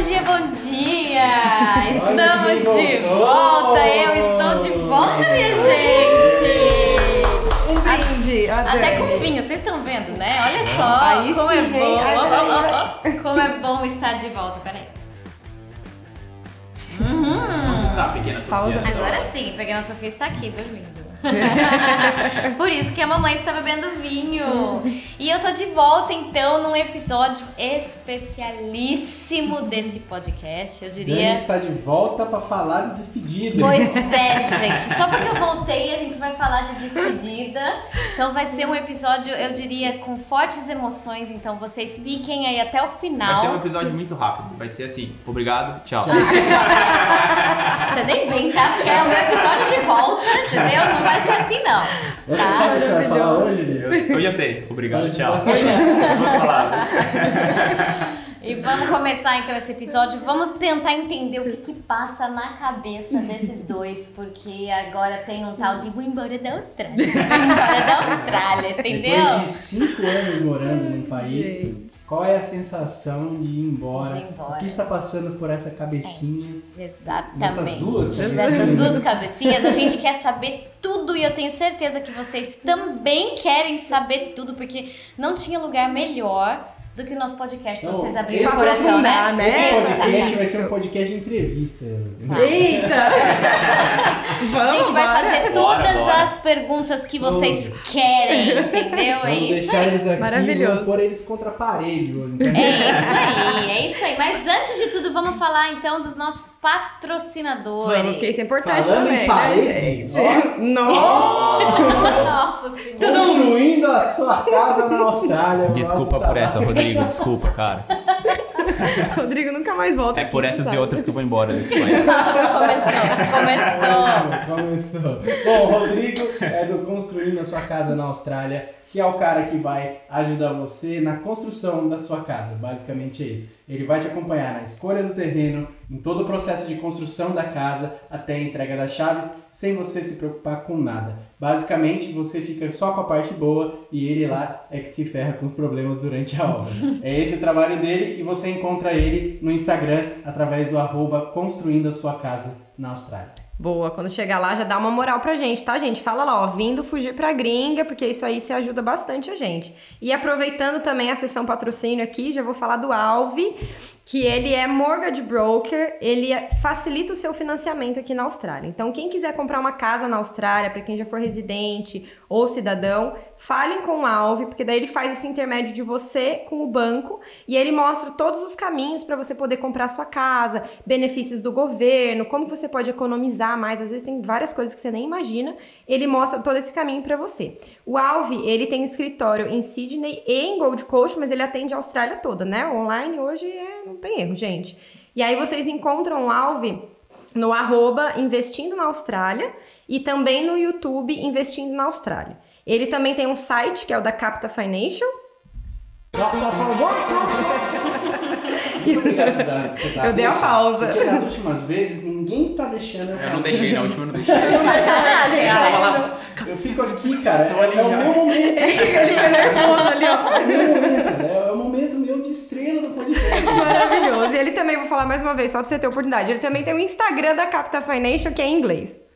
bom dia, bom dia! Estamos de volta! Eu estou de volta, minha gente! Um brinde, Até com vinho, vocês estão vendo, né? Olha só Aí como sim, é bom! Como é bom estar de volta, peraí. Onde está a pequena Sofia? Pausa. nessa Agora sim, a pequena Sofia está aqui dormindo. Por isso que a mamãe está bebendo vinho. E eu tô de volta então num episódio especialíssimo desse podcast. Eu Dani diria. está de volta para falar de despedida. Pois é, gente. Só porque eu voltei, a gente vai falar de despedida. Então vai ser um episódio, eu diria, com fortes emoções. Então vocês fiquem aí até o Vai final. ser um episódio muito rápido. Vai ser assim, obrigado, tchau. Você nem vem, tá? Porque é o meu episódio de volta, entendeu? Não vai ser assim, não. Você Tá? sabe o que você vai falar hoje, Eu, Liz? eu já sei, obrigado, Hoje tchau. Duas palavras. E vamos começar então esse episódio. Vamos tentar entender o que, que passa na cabeça desses dois, porque agora tem um tal de vou embora da Austrália. Vou embora da Austrália, entendeu? Depois de cinco anos morando num país, qual é a sensação de ir embora? De ir embora. O que está passando por essa cabecinha? Exatamente. Nessas duas cabecinhas. duas cabecinhas, a gente quer saber tudo e eu tenho certeza que vocês também querem saber tudo, porque não tinha lugar melhor do que o nosso podcast pra vocês abrirem o esse coração, né? né? Esse podcast vai ser um podcast de entrevista. Eita! A Vamos, gente vai bora. fazer Bora, todas bora. as perguntas que vocês querem, entendeu? É Vamos isso deixar aí. eles aqui, Maravilhoso. vamos pôr eles contra a parede hoje. É isso aí, é isso aí. Mas antes de tudo, vamos falar então dos nossos patrocinadores. Vamos, porque isso é importante Falando também, em parede, né, gente? ó. Nossa! Nossa senhora. Construindo a sua casa na Austrália. Desculpa por essa, Rodrigo. Desculpa, cara. Rodrigo nunca mais volta. É aqui, por essas sabe? e outras que eu vou embora desse país. Começou, começou. Começou. Bom, o Rodrigo é do Construindo a Sua Casa na Austrália, que é o cara que vai ajudar você na construção da sua casa. Basicamente é isso. Ele vai te acompanhar na escolha do terreno, em todo o processo de construção da casa, até a entrega das chaves, sem você se preocupar com nada. Basicamente, você fica só com a parte boa e ele lá é que se ferra com os problemas durante a obra. É esse o trabalho dele e você encontra ele no Instagram através do arroba Construindo a Sua Casa na Austrália. Boa, quando chegar lá já dá uma moral pra gente, tá, gente? Fala lá, ó, vindo fugir pra gringa, porque isso aí se ajuda bastante a gente. E aproveitando também a sessão patrocínio aqui, já vou falar do Alvi, que ele é mortgage broker, ele é- facilita o seu financiamento aqui na Austrália. Então, quem quiser comprar uma casa na Austrália, pra quem já for residente ou cidadão, falem com o Alvi, porque daí ele faz esse intermédio de você com o banco e ele mostra todos os caminhos para você poder comprar sua casa, benefícios do governo, como você pode economizar mais, às vezes tem várias coisas que você nem imagina. Ele mostra todo esse caminho para você. O Alvi, ele tem escritório em Sydney e em Gold Coast, mas ele atende a Austrália toda, né? Online hoje é, não tem erro, gente. E aí vocês encontram o Alvi no arroba Investindo na Austrália e também no YouTube Investindo na Austrália. Ele também tem um site que é o da Capta Financial. Dar Eu dei a pausa. Porque nas últimas vezes ninguém tá deixando eu Eu não deixei, na última eu não deixei. Eu tava cara. lá. Eu fico aqui, cara. Tô ali É o meu momento. Ele fica nervoso ali, ó. É o meu momento. né? É o momento meu de estrela do podcast. Maravilhoso. E ele também, vou falar mais uma vez, só pra você ter oportunidade. Ele também tem o Instagram da Capta Financial, que é em inglês.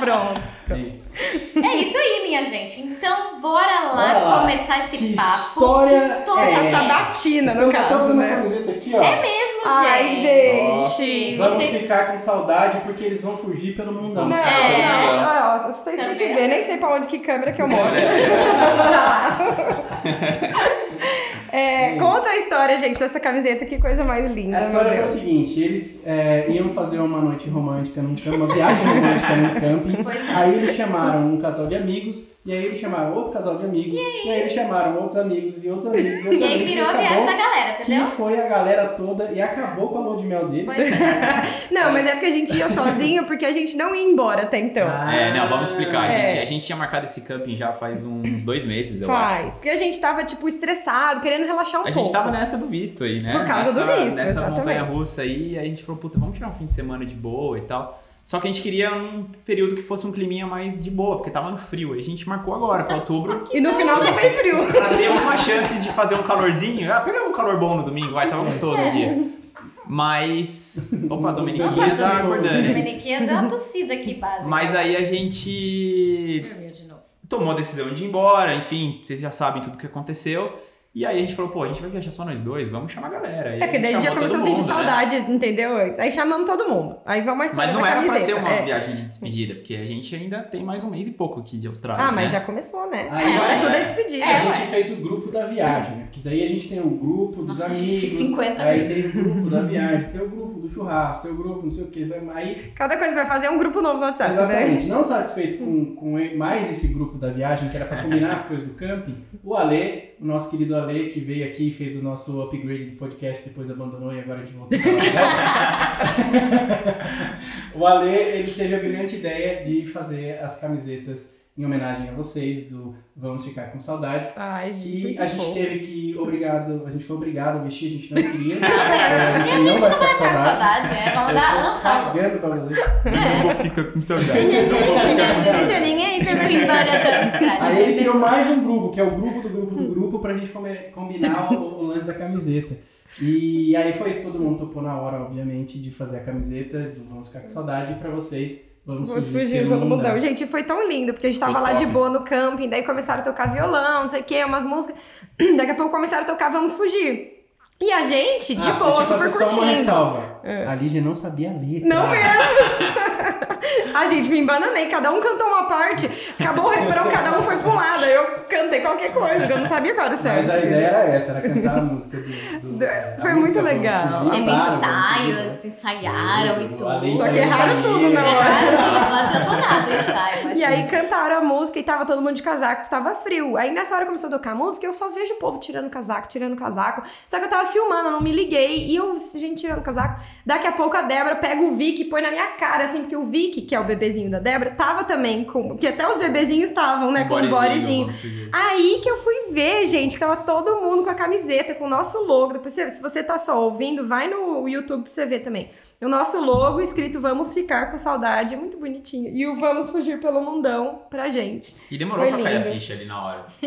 Pronto. É isso. É isso aí, minha gente. Então, bora lá, Bora lá. começar esse Que papo. história que história é essa? Sabatina, Estamos no caso, né? camiseta aqui, ó. É mesmo, Ai, gente. gente. Vamos Vocês- ficar com saudade porque eles vão fugir pelo mundão. Não, É. não, ó, vocês têm que ver, nem sei pra onde que câmera que eu mostro. É, conta a história, gente, dessa camiseta, que coisa mais linda. A história foi o Deus. seguinte, eles é, iam fazer uma noite romântica num camping, uma viagem romântica num camping. Pois é. Aí eles chamaram um casal de amigos, e aí eles chamaram outro casal de amigos, e aí, eles chamaram outros amigos e outros amigos. E, outros E aí amigos, virou a acabou viagem da galera, Que entendeu? foi a galera toda e acabou com a lua de mel deles. Pois é. Não, mas é porque a gente ia sozinho, porque a gente não ia embora até então. Ah, É, não, vamos explicar. A gente, É. a gente tinha marcado esse camping já faz uns dois meses, eu acho. Faz. Porque a gente tava, tipo, estressado, querendo relaxar um A pouco. gente tava nessa do visto aí, né? Por causa nessa, do visto, Nessa montanha russa aí, a gente falou, puta, vamos tirar um fim de semana de boa e tal. Só que a gente queria um período que fosse um climinha mais de boa, porque tava no frio. Aí a gente marcou agora, pra outubro, E no final só fez frio. pra ter uma chance de fazer um calorzinho. Ah, pegar um calor bom no domingo, vai, tava gostoso o dia. Mas. Opa, a Dominiquinha Dom- acordando. Dominiquinha deu uma tossida aqui, básica. Mas aí a gente Dormiu de novo. tomou a decisão de ir embora, enfim, vocês já sabem tudo o que aconteceu. E aí a gente falou, pô, a gente vai viajar só nós dois, vamos chamar a galera. Aí É, a gente já começou a todo sentir mundo, né? saudade, entendeu? Aí chamamos todo mundo. Aí vamos mais Mas não era pra camiseta. ser uma é. viagem de despedida, porque a gente ainda tem mais um mês e pouco aqui de Austrália. Ah, mas né? já começou, né? Aí, Agora é. tudo é despedida. a gente fez o grupo da viagem, né? Porque daí a gente tem o grupo dos Nossa, a amigos. gente tem 50 aí amigos. tem o grupo da viagem, tem o grupo do churrasco, tem o grupo não sei o que. Aí, Cada coisa vai fazer um grupo novo no WhatsApp, né? exatamente, não satisfeito com, com mais esse grupo da viagem, que era pra combinar as coisas do camping, o Ale, o nosso querido Ale, que veio aqui e fez o nosso upgrade do podcast, depois abandonou e agora a gente voltou pra lá. O Ale, ele teve a brilhante ideia de fazer as camisetas em homenagem a vocês, do Vamos Ficar com Saudades. Ai, gente. que a gente fofo. teve que obrigado, a gente foi obrigado a vestir, a gente não queria. Não, É, porque a gente não vai ficar com saudade. saudade, né? Vamos dar unfollow. cagando pra você. Não vou ficar com saudade. Não vou ficar com saudade. Ninguém Fui embora da Austrália. Aí ele criou mais um grupo, que é o grupo do grupo do grupo, pra gente come- combinar o, o lance da camiseta. E aí foi isso, todo mundo topou na hora, obviamente, de fazer a camiseta do Vamos Ficar com Saudade pra vocês, Vamos, Vamos Fugir, fugir pelo pelo Mundão. Gente, foi tão lindo, porque a gente tava Foi lá de top. boa no camping, daí começaram a tocar violão, não sei o que, umas músicas. Daqui a pouco começaram a tocar Vamos Fugir. E a gente, de Ah, boa, deixa eu super fazer só uma curtindo. ressalva. É. A Lígia não sabia a letra. Não mesmo! a gente me embananei, cada um cantou uma parte, acabou o refrão, cada um foi pra um lado. Aí eu cantei qualquer coisa, eu não sabia qual era o certo. Mas a ideia era essa, era cantar a música do... do- a Foi música muito legal. Teve ensaios, ensaiaram e tudo. Só que erraram tudo na hora. Erraram, não adiantou nada o ensaio. E aí cantaram a música e tava todo mundo de casaco, tava frio. Aí nessa hora começou a tocar a música, eu só vejo o povo tirando casaco, tirando casaco. Só que eu tava filmando, eu não me liguei. E eu, gente, tirando casaco. Daqui a pouco a Débora pega o Vic e põe na minha cara, assim, porque o Vic, que é o bebezinho da Débora, tava também com. Porque até os bebezinhos estavam, né? Com o bodyzinho. Aí que eu fui ver, gente, que tava todo mundo com a camiseta, com o nosso logo. Depois, se você tá só ouvindo, vai no YouTube pra você ver também. O nosso logo escrito Vamos Ficar com Saudade, muito bonitinho. E o Vamos Fugir pelo Mundão pra gente. E demorou Foi pra cair a lindo. ficha ali na hora. Que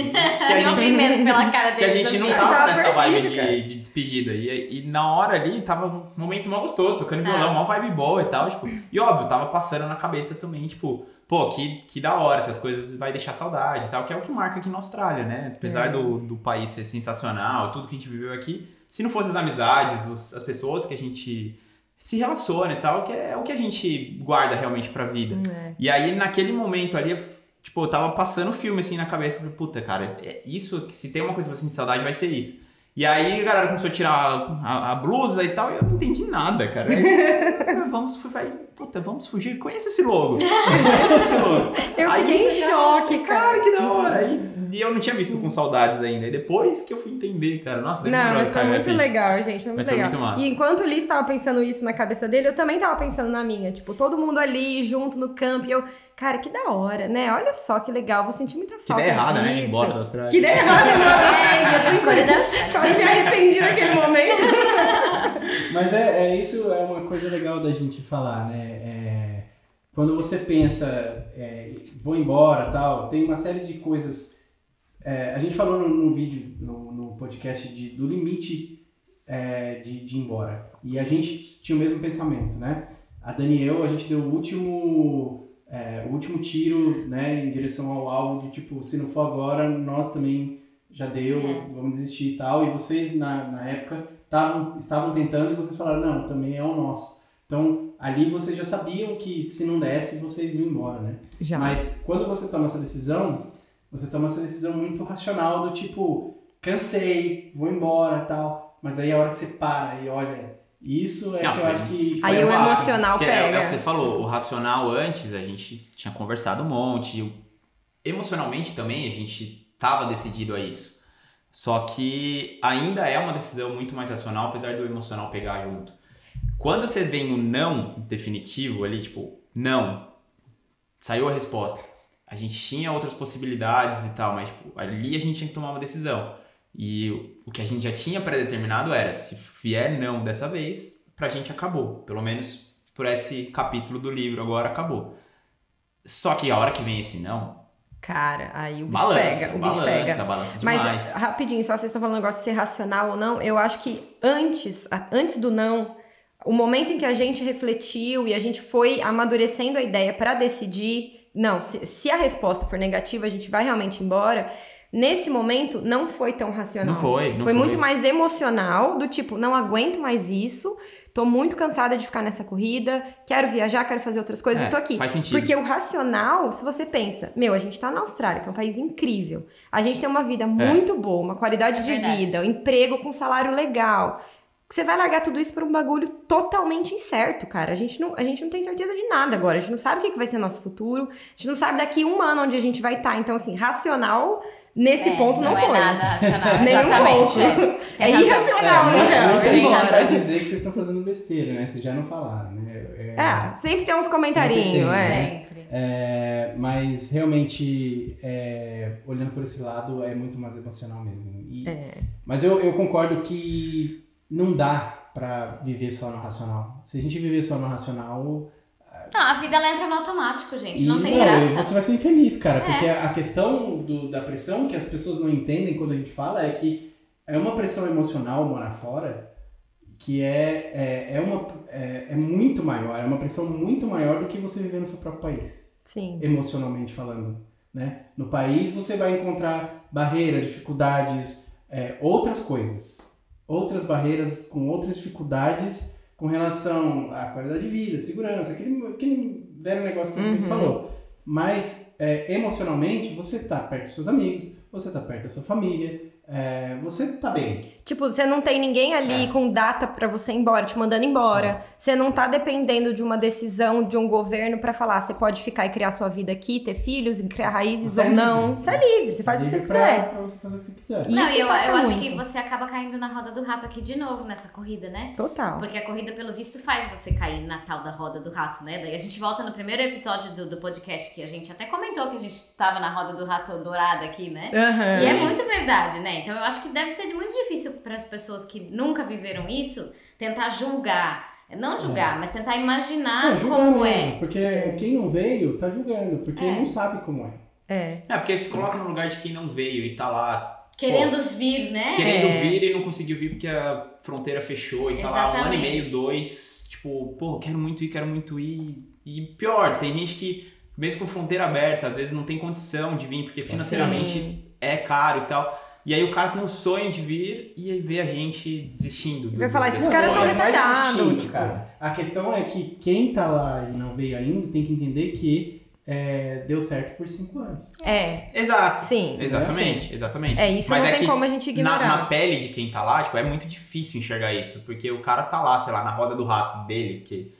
Eu vi mesmo pela cara que a gente não vídeo. tava nessa vibe de, de despedida. E, e na hora ali tava um momento mal gostoso, tocando Ah. violão, mó vibe boa e tal. Tipo, e óbvio, tava passando na cabeça também, tipo, pô, que, que da hora, essas coisas vai deixar saudade e tal, que é o que marca aqui na Austrália, né? Apesar É. do, do país ser sensacional, tudo que a gente viveu aqui, se não fosse as amizades, os- as pessoas que a gente se relaciona e tal, que é o que a gente guarda realmente pra vida. É. E aí, naquele momento ali, tipo, eu tava passando o filme assim na cabeça. Falei, puta, cara, é isso, se tem uma coisa que eu sinto saudade, vai ser isso. E aí a galera começou a tirar a, a blusa e tal, e eu não entendi nada, cara. Aí, vamos, vai, puta, vamos fugir. Conhece esse logo. Conhece esse logo. Eu Aí fiquei em choque, Cara, cara. que da hora. Aí, e eu não tinha visto com saudades ainda. E depois que eu fui entender, cara. Nossa, demorou Não, mas foi muito legal, gente. Foi muito Mas foi legal. muito massa. E enquanto o Liz tava pensando isso na cabeça dele, eu também tava pensando na minha. Tipo, todo mundo ali junto no campo. E eu, cara, que da hora, né? Olha só que legal. Vou sentir muita Que falta ideia errada, disso. né? Ir embora da Austrália. Que ideia errada, mano. É, eu fui embora da Austrália. Quase me arrependi naquele momento. Mas é, é isso é uma coisa legal da gente falar, né? É, quando você pensa, é, vou embora tal, tem uma série de coisas. é, a gente falou no, no vídeo, no, no podcast de, do limite é, de, de ir embora. E a gente tinha o mesmo pensamento, né? A Daniel, a gente deu o último, é, o último tiro né, em direção ao alvo de tipo, se não for agora, nós também já deu, É. vamos desistir e tal. E vocês, na, na época, tavam, estavam tentando e vocês falaram, não, também é o nosso. Então, ali vocês já sabiam que se não desse, vocês iam embora, né? Já. Mas quando você toma essa decisão, você toma essa decisão muito racional do tipo, cansei, vou embora tal. Mas aí a hora que você para e olha, isso é Não, que eu acho que. Aí o base. emocional Que é, é pega. o que você falou, o racional antes a gente tinha conversado um monte, o- emocionalmente também a gente tava decidido a isso. Só que ainda é uma decisão muito mais racional, apesar do emocional pegar junto. Quando você vem no não definitivo ali, tipo, não, saiu a resposta. A gente tinha outras possibilidades e tal, mas tipo, ali a gente tinha que tomar uma decisão. E o que a gente já tinha pré-determinado era, se vier não dessa vez, pra gente acabou. Pelo menos por esse capítulo do livro, agora acabou. Só que a hora que vem esse não, Cara, aí o bicho balança, pega. O bicho balança, pega. balança demais. Mas, rapidinho, só vocês estão falando um negócio de ser racional ou não, eu acho que antes, antes do não, o momento em que a gente refletiu e a gente foi amadurecendo a ideia pra decidir, não, se, se a resposta for negativa, a gente vai realmente embora. Nesse momento, não foi tão racional. Não foi, não foi foi. muito mais emocional, do tipo, não aguento mais isso, tô muito cansada de ficar nessa corrida, quero viajar, quero fazer outras coisas, É, eu tô aqui. faz sentido. Porque o racional, se você pensa, meu, a gente tá na Austrália, que é um país incrível. A gente tem uma vida muito boa, uma qualidade É de verdade. vida, um emprego com salário legal. Você vai largar tudo isso por um bagulho totalmente incerto, cara. A gente não, a gente não tem certeza de nada agora. A gente não sabe o que que vai ser nosso futuro. A gente não sabe daqui um ano onde a gente vai estar. Então, assim, racional nesse É, ponto não, não foi. é nada racional. Nenhum ponto. É, É irracional, É, muita- real. muita tem dizer que vocês estão fazendo besteira, né? Vocês já não falaram, né? É, É, sempre tem uns comentarinhos, é. Sempre. é, mas realmente, é, olhando por esse lado, é muito mais emocional mesmo. E- Mas eu, eu concordo que não dá pra viver só no racional. Se a gente viver só no racional, Não, a vida ela entra no automático, gente. Não E, tem não, graça. Você vai ser infeliz, cara, É. porque a questão do- da pressão que as pessoas não entendem quando a gente fala é que é uma pressão emocional morar fora que é, é, é, uma, é, é muito maior, é uma pressão muito maior do que você viver no seu próprio país, Sim. emocionalmente falando. Né? No país você vai encontrar barreiras, dificuldades, é, outras coisas, outras barreiras com outras dificuldades com relação à qualidade de vida, segurança, aquele, aquele velho negócio que você Uhum. falou. Mas é, emocionalmente você tá perto dos seus amigos, você tá perto da sua família, é, você tá bem. Tipo, você não tem ninguém ali É. com data pra você ir embora, te mandando embora. Você não tá dependendo de uma decisão de um governo pra falar, você pode ficar e criar sua vida aqui, ter filhos, e criar raízes Você é ou não. livre. Você é livre, você faz o que você pra- quiser. Pra, você fazer o que você quiser. E- Não, Isso e eu, eu acho que você acaba caindo na roda do rato aqui de novo nessa corrida, né? Total. Porque a corrida, pelo visto, faz você cair na tal da roda do rato, né? Daí a gente volta no primeiro episódio do, do podcast que a gente até comentou que a gente tava na roda do rato dourada aqui, né? Aham. Que é muito verdade, né? Então eu acho que deve ser muito difícil para as pessoas que nunca viveram isso tentar julgar. Não julgar, mas tentar imaginar Não, julga como mesmo, é. Porque quem não veio tá julgando, porque É. não sabe como é. É. É, porque se coloca no lugar de quem não veio e tá lá Querendo vir, né? querendo É. vir e não conseguiu vir porque a fronteira fechou e tá lá um ano e meio, dois, tipo, pô, quero muito ir, quero muito ir. E pior, tem gente que, mesmo com fronteira aberta, às vezes não tem condição de vir, porque financeiramente Sim. é caro e tal. E aí o cara tem um sonho de vir e aí vê a gente desistindo. do- Vai falar, esses caras são retardados, tipo. cara. A questão é que quem tá lá e não veio ainda tem que entender que é, deu certo por cinco anos. É. Exato. Sim. Exatamente, exatamente. É, isso Mas não é tem que como a gente na, ignorar. na pele de quem tá lá, tipo, é muito difícil enxergar isso, porque o cara tá lá, sei lá, na roda do rato dele, que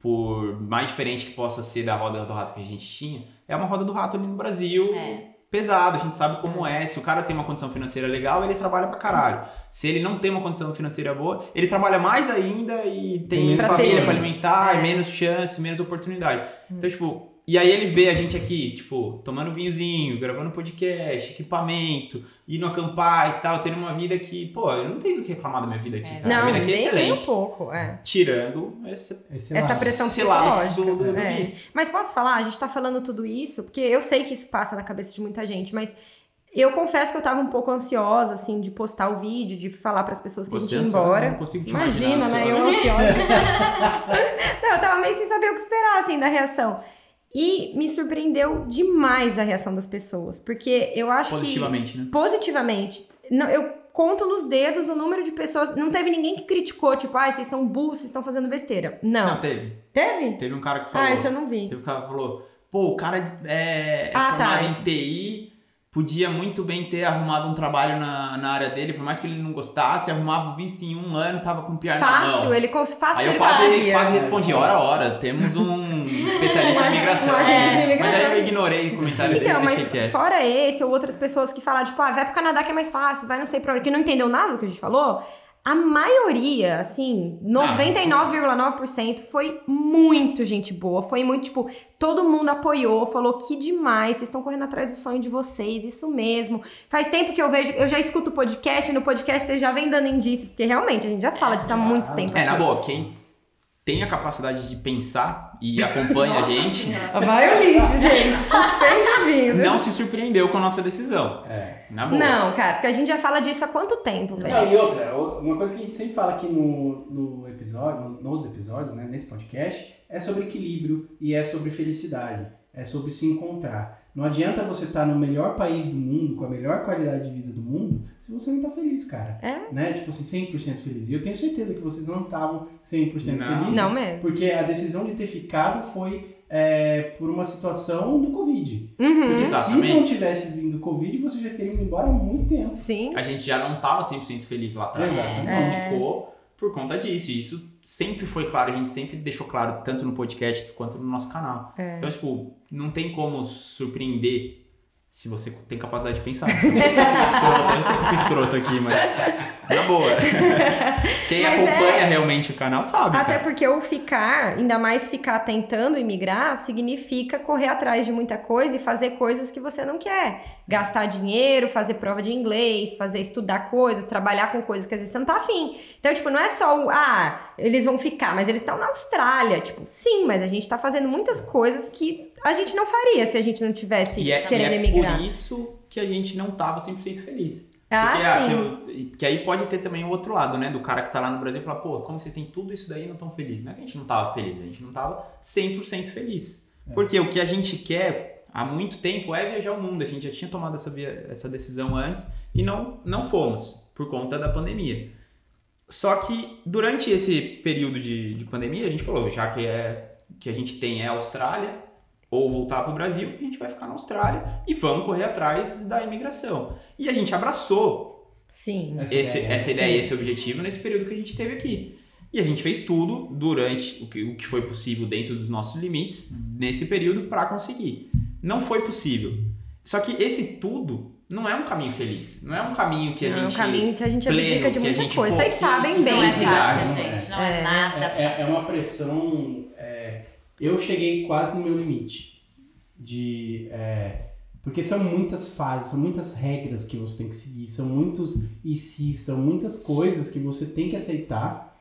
por mais diferente que possa ser da roda do rato que a gente tinha, é uma roda do rato ali no Brasil É. pesado, a gente sabe como é. Se o cara tem uma condição financeira legal, ele trabalha pra caralho. Se ele não tem uma condição financeira boa, ele trabalha mais ainda e tem Pra família ter. pra alimentar, É. menos chance, menos oportunidade. Então, tipo, e aí ele vê a gente aqui, tipo, tomando vinhozinho, gravando podcast, equipamento, indo acampar e tal, tendo uma vida que, pô, eu não tenho do que reclamar da minha vida aqui. É. cara. Não, a vida aqui é nem, nem um excelente. pouco, é. Tirando esse, Esse Essa pressão psicológica, do, do, do é. visto. Mas posso falar, a gente tá falando tudo isso, porque eu sei que isso passa na cabeça de muita gente, mas eu confesso que eu tava um pouco ansiosa, assim, de postar o vídeo, de falar pras pessoas que Você a gente ia ansiosa, embora. Não consigo te Imagina, imaginar né? ansiosa. Eu ansiosa. não, eu tava meio sem saber o que esperar, assim, da reação. E me surpreendeu demais a reação das pessoas, porque eu acho que Positivamente, né? positivamente. Não, eu conto nos dedos o número de pessoas. Não teve ninguém que criticou, tipo, ah, vocês são burros, vocês estão fazendo besteira. Não. Não, teve. Teve? Teve um cara que falou. Ah, isso eu não vi. Teve um cara que falou, pô, o cara é, é Ah, formado tá. em TI, podia muito bem ter arrumado um trabalho na, na área dele, por mais que ele não gostasse, arrumava o visto em um ano, tava com PR na Fácil, ele fácil Aí eu ele quase, quase respondi, hora, hora, temos um especialista Um em imigração. agente de Mas imigração. aí eu ignorei o comentário Então, dele mas deixei quieto. fora esse ou outras pessoas que falaram, tipo, ah, vai pro Canadá que é mais fácil, vai não sei pra onde, que não entendeu nada do que a gente falou, a maioria, assim, 99,9% foi muito gente boa, foi muito, tipo, todo mundo apoiou, falou que demais, vocês estão correndo atrás do sonho de vocês, isso mesmo. Faz tempo que eu vejo, eu já escuto o podcast, e no podcast vocês já vem dando indícios, porque realmente a gente já fala disso há muito tempo É, aqui. na boa, quem tem a capacidade de pensar e acompanha a gente, Vai Ulisses, gente. Suspende a vida. não se surpreendeu com a nossa decisão. É. Na boa. Não, cara, porque a gente já fala disso há quanto tempo, Não, velho? e outra, uma coisa que a gente sempre fala aqui no, no episódio, nos episódios, né, nesse podcast, é sobre equilíbrio e é sobre felicidade. É sobre se encontrar. Não adianta você estar no melhor país do mundo, com a melhor qualidade de vida do mundo, se você não tá feliz, cara. É? Né? Tipo assim, 100% feliz. E eu tenho certeza que vocês não estavam 100% Não. felizes. Não mesmo. Porque a decisão de ter ficado foi é, por uma situação do Covid. Uhum. Porque Exatamente. se não tivesse vindo o Covid, você já teria ido embora há muito tempo. Sim. A gente já não tava 100% feliz lá atrás. Exatamente. Só É. ficou por conta disso. E isso sempre foi claro, a gente sempre deixou claro, tanto no podcast quanto no nosso canal. É. Então, tipo, não tem como surpreender se você tem capacidade de pensar. Eu eu fui escroto, fui aqui, mas na boa. Quem Mas acompanha é- realmente o canal sabe. Até cara. porque o ficar, ainda mais ficar tentando imigrar, significa correr atrás de muita coisa e fazer coisas que você não quer. Gastar dinheiro, fazer prova de inglês, fazer estudar coisas, trabalhar com coisas que às vezes você não tá afim. Então, tipo, não é só o, ah, eles vão ficar, mas eles estão na Austrália. Tipo, sim, mas a gente tá fazendo muitas coisas que a gente não faria se a gente não tivesse E é, e querendo é emigrar. por isso que a gente não tava 100% feliz. Ah, Porque, ah, sim. se eu- porque aí pode ter também o outro lado, né? Do cara que tá lá no Brasil e fala, pô, como vocês têm tudo isso daí e não tão felizes? Não é que a gente não tava feliz, a gente não tava 100% feliz. Porque o que a gente quer há muito tempo é viajar o mundo. A gente já tinha tomado essa, via- essa decisão antes e não, não fomos, por conta da pandemia. Só que durante esse período de, de pandemia, a gente falou, já que, é, que a gente tem é a Austrália, ou voltar para o Brasil, a gente vai ficar na Austrália e vamos correr atrás da imigração. E a gente abraçou Sim. esse, ideia. essa Sim. ideia, esse objetivo nesse período que a gente teve aqui. E a gente fez tudo durante o que, o que foi possível dentro dos nossos limites nesse período para conseguir. Não foi possível. Só que esse tudo não é um caminho feliz. Não é um caminho que a Não, é um gente. caminho que a gente pleno, abdica de muita gente, coisa. pô, Vocês sabem bem Não é fácil, gente. é. Não é, nada É, fácil. é- é uma pressão. é, eu cheguei quase no meu limite. De. é, porque são muitas fases, são muitas regras que você tem que seguir, são muitos e se, são muitas coisas que você tem que aceitar.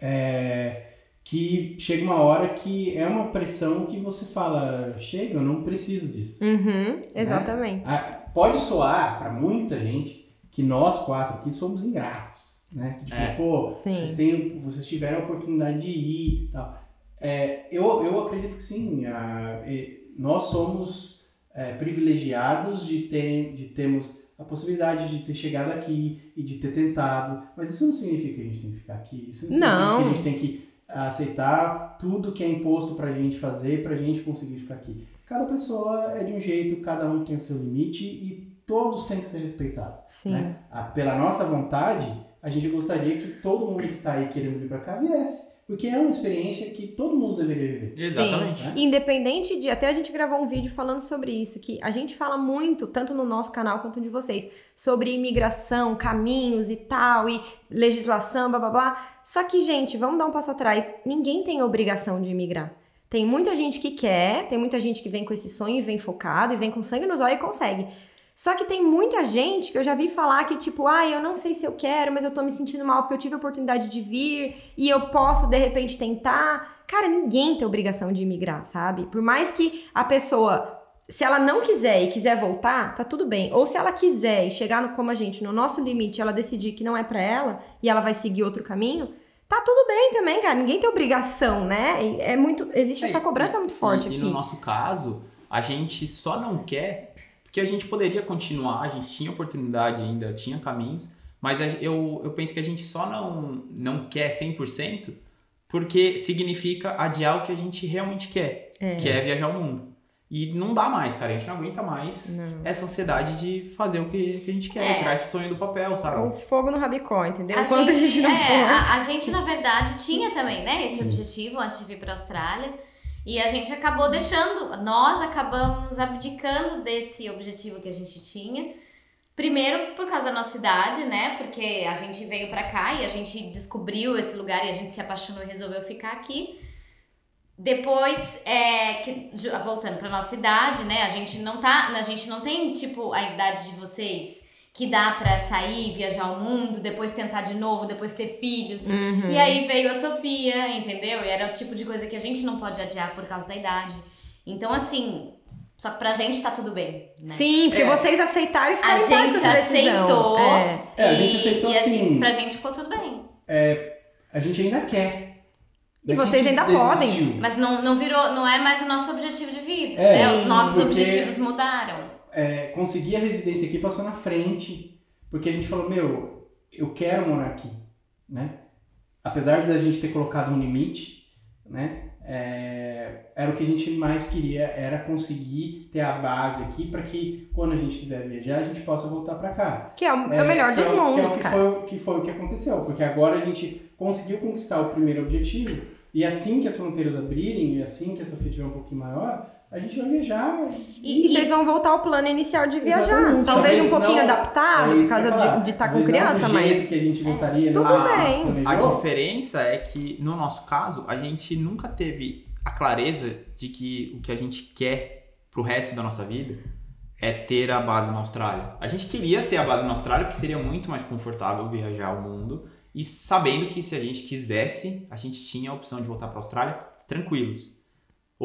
é, que chega uma hora que é uma pressão que você fala, chega, eu não preciso disso. Uhum, exatamente. Ah, pode soar para muita gente que nós quatro aqui somos ingratos, né? Que, tipo, É. pô, Sim. vocês, têm, vocês tiveram a oportunidade de ir e tal. É, eu, eu acredito que sim, a- e nós somos é, privilegiados de, ter, de termos a possibilidade de ter chegado aqui e de ter tentado, mas isso não significa que a gente tem que ficar aqui, isso não significa Não. que a gente tem que aceitar tudo que é imposto pra gente fazer pra gente conseguir ficar aqui. Cada pessoa é de um jeito, cada um tem o seu limite e todos têm que ser respeitados. Sim. Né? Ah, Pela nossa vontade, a gente gostaria que todo mundo que está aí querendo vir para cá viesse. Porque é uma experiência que todo mundo deveria viver. Exatamente. Né? Independente de. Até a gente gravou um vídeo falando sobre isso, que a gente fala muito, tanto no nosso canal quanto no de vocês, sobre imigração, caminhos e tal, e legislação, blá blá blá. Só que, gente, vamos dar um passo atrás. Ninguém tem a obrigação de imigrar. Tem muita gente que quer, tem muita gente que vem com esse sonho e vem focado e vem com sangue nos olhos e consegue. Só que tem muita gente que eu já vi falar que, tipo, ah, eu não sei se eu quero, mas eu tô me sentindo mal porque eu tive a oportunidade de vir e eu posso, de repente, tentar. Cara, ninguém tem obrigação de imigrar, sabe? Por mais que a pessoa, se ela não quiser e quiser voltar, tá tudo bem. Ou se ela quiser e chegar no, como a gente, no nosso limite, ela decidir que não é pra ela e ela vai seguir outro caminho, tá tudo bem também, cara. Ninguém tem obrigação, né? E É muito, existe É, essa cobrança muito forte e, aqui. E no nosso caso, a gente só não quer, porque a gente poderia continuar, a gente tinha oportunidade ainda, tinha caminhos, mas eu, eu penso que a gente só não, não quer 100% porque significa adiar o que a gente realmente quer, que é viajar o mundo. E não dá mais, cara, a gente não aguenta mais Não. essa ansiedade de fazer o que, que a gente quer, É. tirar esse sonho do papel, É sabe? o fogo no rabicó, entendeu? A Enquanto a gente não é, a, a gente, na verdade, tinha também, né, esse objetivo antes de vir para a Austrália. E a gente acabou deixando, nós acabamos abdicando desse objetivo que a gente tinha. Primeiro por causa da nossa idade, né? Porque a gente veio pra cá e a gente descobriu esse lugar e a gente se apaixonou e resolveu ficar aqui. Depois, é, que, voltando pra nossa idade, né? A gente não tá, a gente não tem tipo a idade de vocês que dá pra sair, viajar o mundo, depois tentar de novo, depois ter filhos. Uhum. E aí veio a Sofia, entendeu? E era o tipo de coisa que a gente não pode adiar por causa da idade. Então, assim, só que pra gente tá tudo bem, né? Sim, porque É. vocês aceitaram e A ficaram com gente aceitou. É. É, a e- gente aceitou e assim. Pra gente ficou tudo bem. A gente ainda quer. E Daqui a vocês ainda podem. desistiu. Mas não, não virou, não é mais o nosso objetivo de vida. É, né? Os nossos porque- objetivos mudaram. É, conseguir a residência aqui passou na frente, porque a gente falou, meu, eu quero morar aqui, né? Apesar da gente ter colocado um limite, né? é, era o que a gente mais queria, era conseguir ter a base aqui para que quando a gente quiser viajar, a gente possa voltar para cá. Que é o, é o melhor que dos é mundos, que é o que cara. Foi, que foi o que aconteceu, porque agora a gente conseguiu conquistar o primeiro objetivo e assim que as fronteiras abrirem e assim que a Sofia tiver um pouquinho maior, a gente vai viajar E, vocês vão voltar ao plano inicial de viajar. Exatamente. Talvez um pouquinho não- adaptado, É por causa de estar com Talvez não criança, mas. que a gente gostaria, Tudo não bem. A planejou. diferença é que, no nosso caso, a gente nunca teve a clareza de que o que a gente quer pro resto da nossa vida é ter a base na Austrália. A gente queria ter a base na Austrália porque seria muito mais confortável viajar o mundo e sabendo que se a gente quisesse, a gente tinha a opção de voltar para a Austrália tranquilos.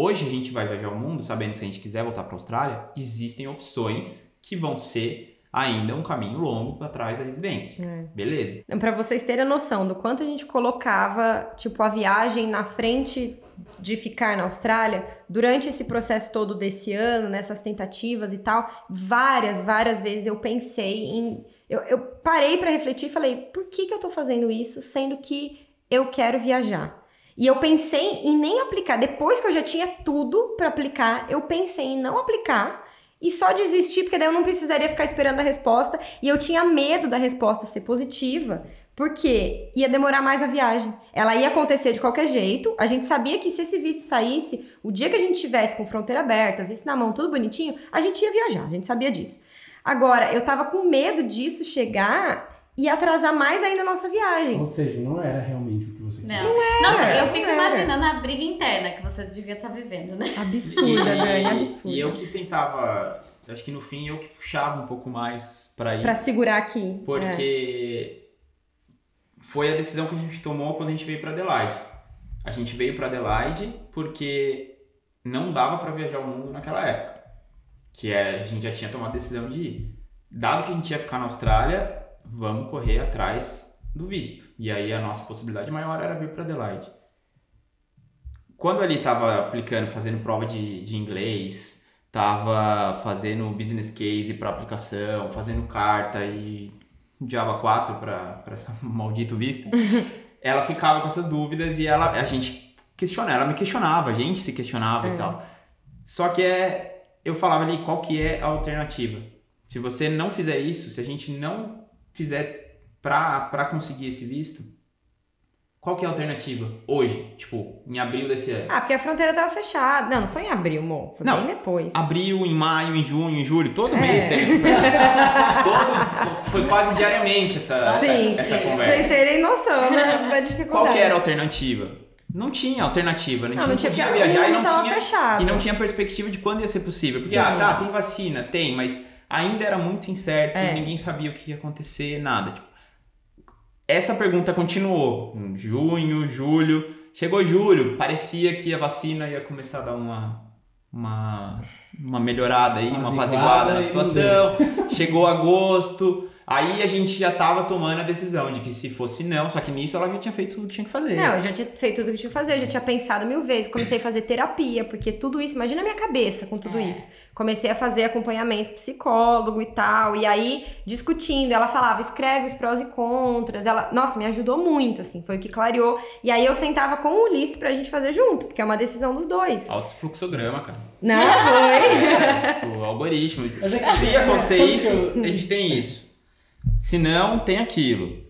Hoje a gente vai viajar o mundo sabendo que se a gente quiser voltar para a Austrália, existem opções que vão ser ainda um caminho longo atrás da residência. É. Beleza? Pra vocês terem a noção do quanto a gente colocava, tipo, a viagem na frente de ficar na Austrália, durante esse processo todo desse ano, nessas tentativas e tal, várias, várias vezes eu pensei em. Eu, eu parei pra refletir e falei, por que, que eu tô fazendo isso, sendo que eu quero viajar? E eu pensei em nem aplicar. Depois que eu já tinha tudo pra aplicar, eu pensei em não aplicar e só desistir, porque daí eu não precisaria ficar esperando a resposta. E eu tinha medo da resposta ser positiva, porque ia demorar mais a viagem. Ela ia acontecer de qualquer jeito. A gente sabia que se esse visto saísse, o dia que a gente tivesse com fronteira aberta, visto na mão, tudo bonitinho, a gente ia viajar. A gente sabia disso. Agora, eu tava com medo disso chegar e atrasar mais ainda a nossa viagem. Ou seja, não era realmente o que você queria. Não. Nossa, eu não fico era. imaginando a briga interna que você devia estar vivendo, né? Absurda, Dani, absurda. E eu que tentava, acho que no fim eu que puxava um pouco mais pra isso. Pra segurar aqui. É. Porque foi a decisão que a gente tomou quando a gente veio pra Adelaide. A gente veio pra Adelaide porque não dava pra viajar o mundo naquela época. Que é, a gente já tinha tomado a decisão de ir. Dado que a gente ia ficar na Austrália, vamos correr atrás do visto. E aí a nossa possibilidade maior era vir pra Adelaide. Quando ali tava aplicando, fazendo prova de, de inglês, tava fazendo business case para aplicação, fazendo carta e Java 4 para essa maldito visto, ela ficava com essas dúvidas e ela, a gente questionava, ela me questionava, a gente se questionava É. e tal. Só que é, eu falava ali qual que é a alternativa. Se você não fizer isso, se a gente não fizer pra conseguir esse visto, qual que é a alternativa hoje, tipo, em abril desse ano? Ah, porque a fronteira tava fechada. Não, não foi em abril, amor. Foi Não. bem depois. Abril, em maio, em junho, em julho, todo É. mês teve todo Foi quase diariamente essa, essa, Sim, essa sim. Vocês conversa. terem noção né, da dificuldade. Qual que era a alternativa? Não tinha alternativa, a gente Não, não, não tinha porque viajar e não, tinha, fechado. e não tinha perspectiva de quando ia ser possível. Porque, Sim. ah, tá, tem vacina, tem, mas ainda era muito incerto, É. ninguém sabia o que ia acontecer, nada. Tipo, essa pergunta continuou em junho, julho. Chegou julho, parecia que a vacina ia começar a dar uma, uma, uma melhorada aí, uma Apaziguada na situação. Chegou agosto, aí a gente já tava tomando a decisão de que se fosse não, só que nisso ela já tinha feito tudo que tinha que fazer. Não, eu já tinha feito tudo que tinha que fazer, eu já tinha pensado mil vezes. Comecei a fazer terapia, porque tudo isso, imagina a minha cabeça com tudo É. isso. Comecei a fazer acompanhamento psicólogo e tal, e aí discutindo. Ela falava, escreve os prós e contras. Ela, nossa, me ajudou muito, assim, foi o que clareou. E aí eu sentava com o Ulisses pra gente fazer junto, porque é uma decisão dos dois. Autofluxograma, cara. Não, foi. É, tipo, algoritmo. É Se acontecer isso, a gente tem isso. Se não, tem aquilo.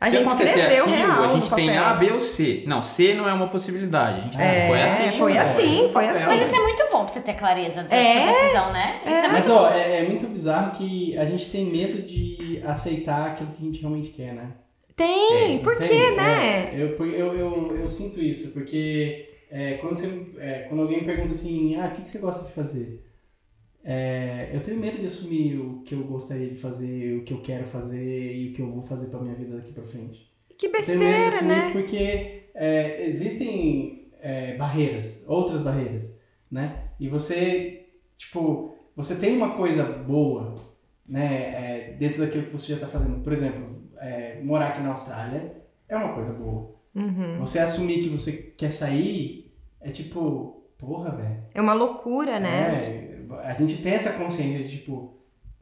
A Se gente acontecer aquilo, real a gente tem. A, B ou C. Não, C não é uma possibilidade. A gente É, foi assim. foi né? assim, foi assim. Mas isso é muito bom pra você ter clareza da É. sua decisão, né? Isso é, Mas muito ó, é, é muito bizarro que a gente tem medo de aceitar aquilo que a gente realmente quer, né? Tem, Tem, por Tem, quê, né? é, eu, por- eu, eu, eu sinto isso, porque é, quando, você, é, quando alguém pergunta assim, ah, o que, que você gosta de fazer? É, eu tenho medo de assumir o que eu gostaria de fazer, o que eu quero fazer e o que eu vou fazer pra minha vida daqui pra frente. Que Eu tenho medo de besteira, assumir né? porque é, existem é, barreiras, outras barreiras, né? E você, tipo, você tem uma coisa boa, né, é, dentro daquilo que você já está fazendo. Por exemplo, é, morar aqui na Austrália é uma coisa boa. Uhum. Você assumir que você quer sair é tipo, porra, velho. É uma loucura, né? É, a gente tem essa consciência de tipo,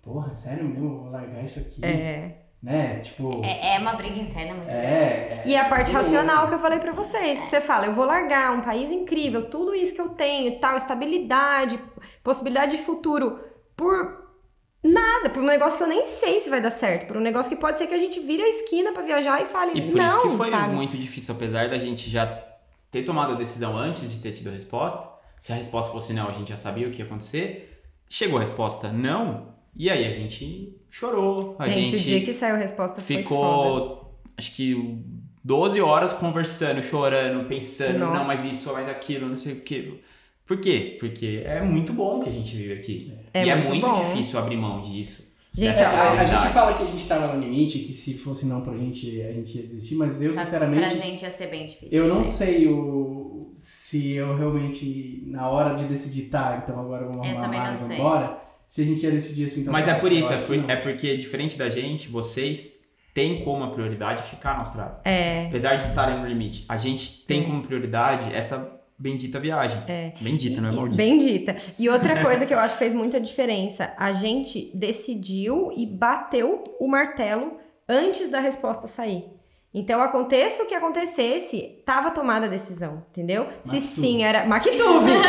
porra, sério mesmo, eu vou largar isso aqui, É. né? Tipo, É, é uma briga interna muito grande. é, é, E a parte é racional que eu falei pra vocês. que Você fala, eu vou largar um país incrível, tudo isso que eu tenho e tal, estabilidade, possibilidade de futuro, por nada, por um negócio que eu nem sei se vai dar certo, por um negócio que pode ser que a gente vire a esquina pra viajar e fale, E por não, isso que foi sabe? muito difícil, apesar da gente já ter tomado a decisão antes de ter tido a resposta. Se a resposta fosse não, a gente já sabia o que ia acontecer. Chegou a resposta não, e aí a gente chorou. A gente, gente, o dia que saiu a resposta foi foda. ficou, acho que 12 horas conversando, chorando, pensando, Nossa. não, mas isso, mas aquilo, não sei o que. Por quê? Porque é muito bom que a gente vive aqui. É e é muito muito bom. difícil abrir mão disso. Gente, É, a, a gente fala que a gente tava no limite, que se fosse não pra gente, a gente ia desistir, mas eu, sinceramente, Pra gente ia ser bem difícil. eu não também. sei o, se eu realmente, na hora de decidir, tá, então agora vamos Eu arrumar também a não mala e sei. vambora, se a gente ia decidir assim, então Mas é por isso, é, por- é porque, diferente da gente, vocês têm como prioridade ficar na Austrália. É. Apesar de estarem no limite, a gente tem como prioridade essa bendita viagem. É. Bendita, não é E- maldita. Bendita. E outra coisa que eu acho que fez muita diferença, a gente decidiu e bateu o martelo antes da resposta sair. Então, aconteça o que acontecesse, tava tomada a decisão, entendeu? Se sim, era. Mactube!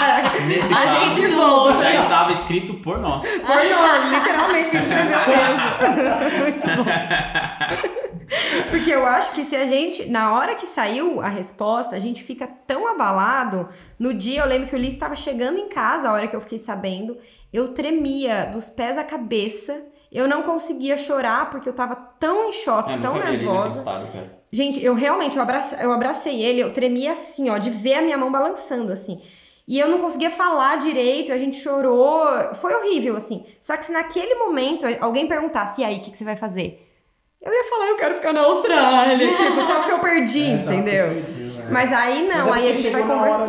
É. Nesse A caso, gente volta. já estava escrito por nós. Por nós, literalmente, que escreveu mesmo. Bom. Porque eu acho que se a gente, na hora que saiu a resposta, a gente fica tão abalado. No dia, eu lembro que o Liz estava chegando em casa, a hora que eu fiquei sabendo, eu tremia dos pés à cabeça. Eu não conseguia chorar porque eu tava tão em choque, Eu tão nunca vi ele nervosa. estado. Gente, eu realmente, eu abracei, eu abracei ele, eu tremia assim, ó, de ver a minha mão balançando, assim. E eu não conseguia falar direito, a gente chorou, foi horrível, assim. Só que se naquele momento alguém perguntasse, e aí, o que, que você vai fazer? Eu ia falar, eu quero ficar na Austrália, tipo, só porque eu perdi, É, entendeu? perdeu, né? Mas aí Mas não, é aí a gente vai conversar.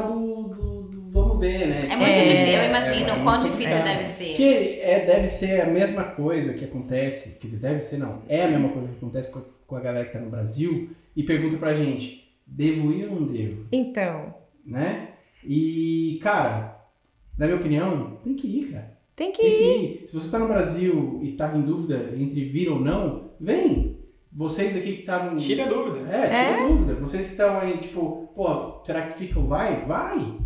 Hora do, do, do vamos ver, né? É muito É, difícil, eu imagino é o quão difícil complicado. deve ser. Que é, deve ser a mesma coisa que acontece, quer dizer, deve ser não, é a mesma coisa que acontece com a, com a galera que tá no Brasil e pergunta pra gente, devo ir ou não devo, Então, né? E, cara, na minha opinião, tem que ir, cara. tem que Tem que ir. ir. Se você tá no Brasil e tá em dúvida entre vir ou não, vem. Vocês aqui que estavam... Tira a dúvida. É, tira dúvida. Vocês que estão aí, tipo, pô, será que fica ou vai? Vai!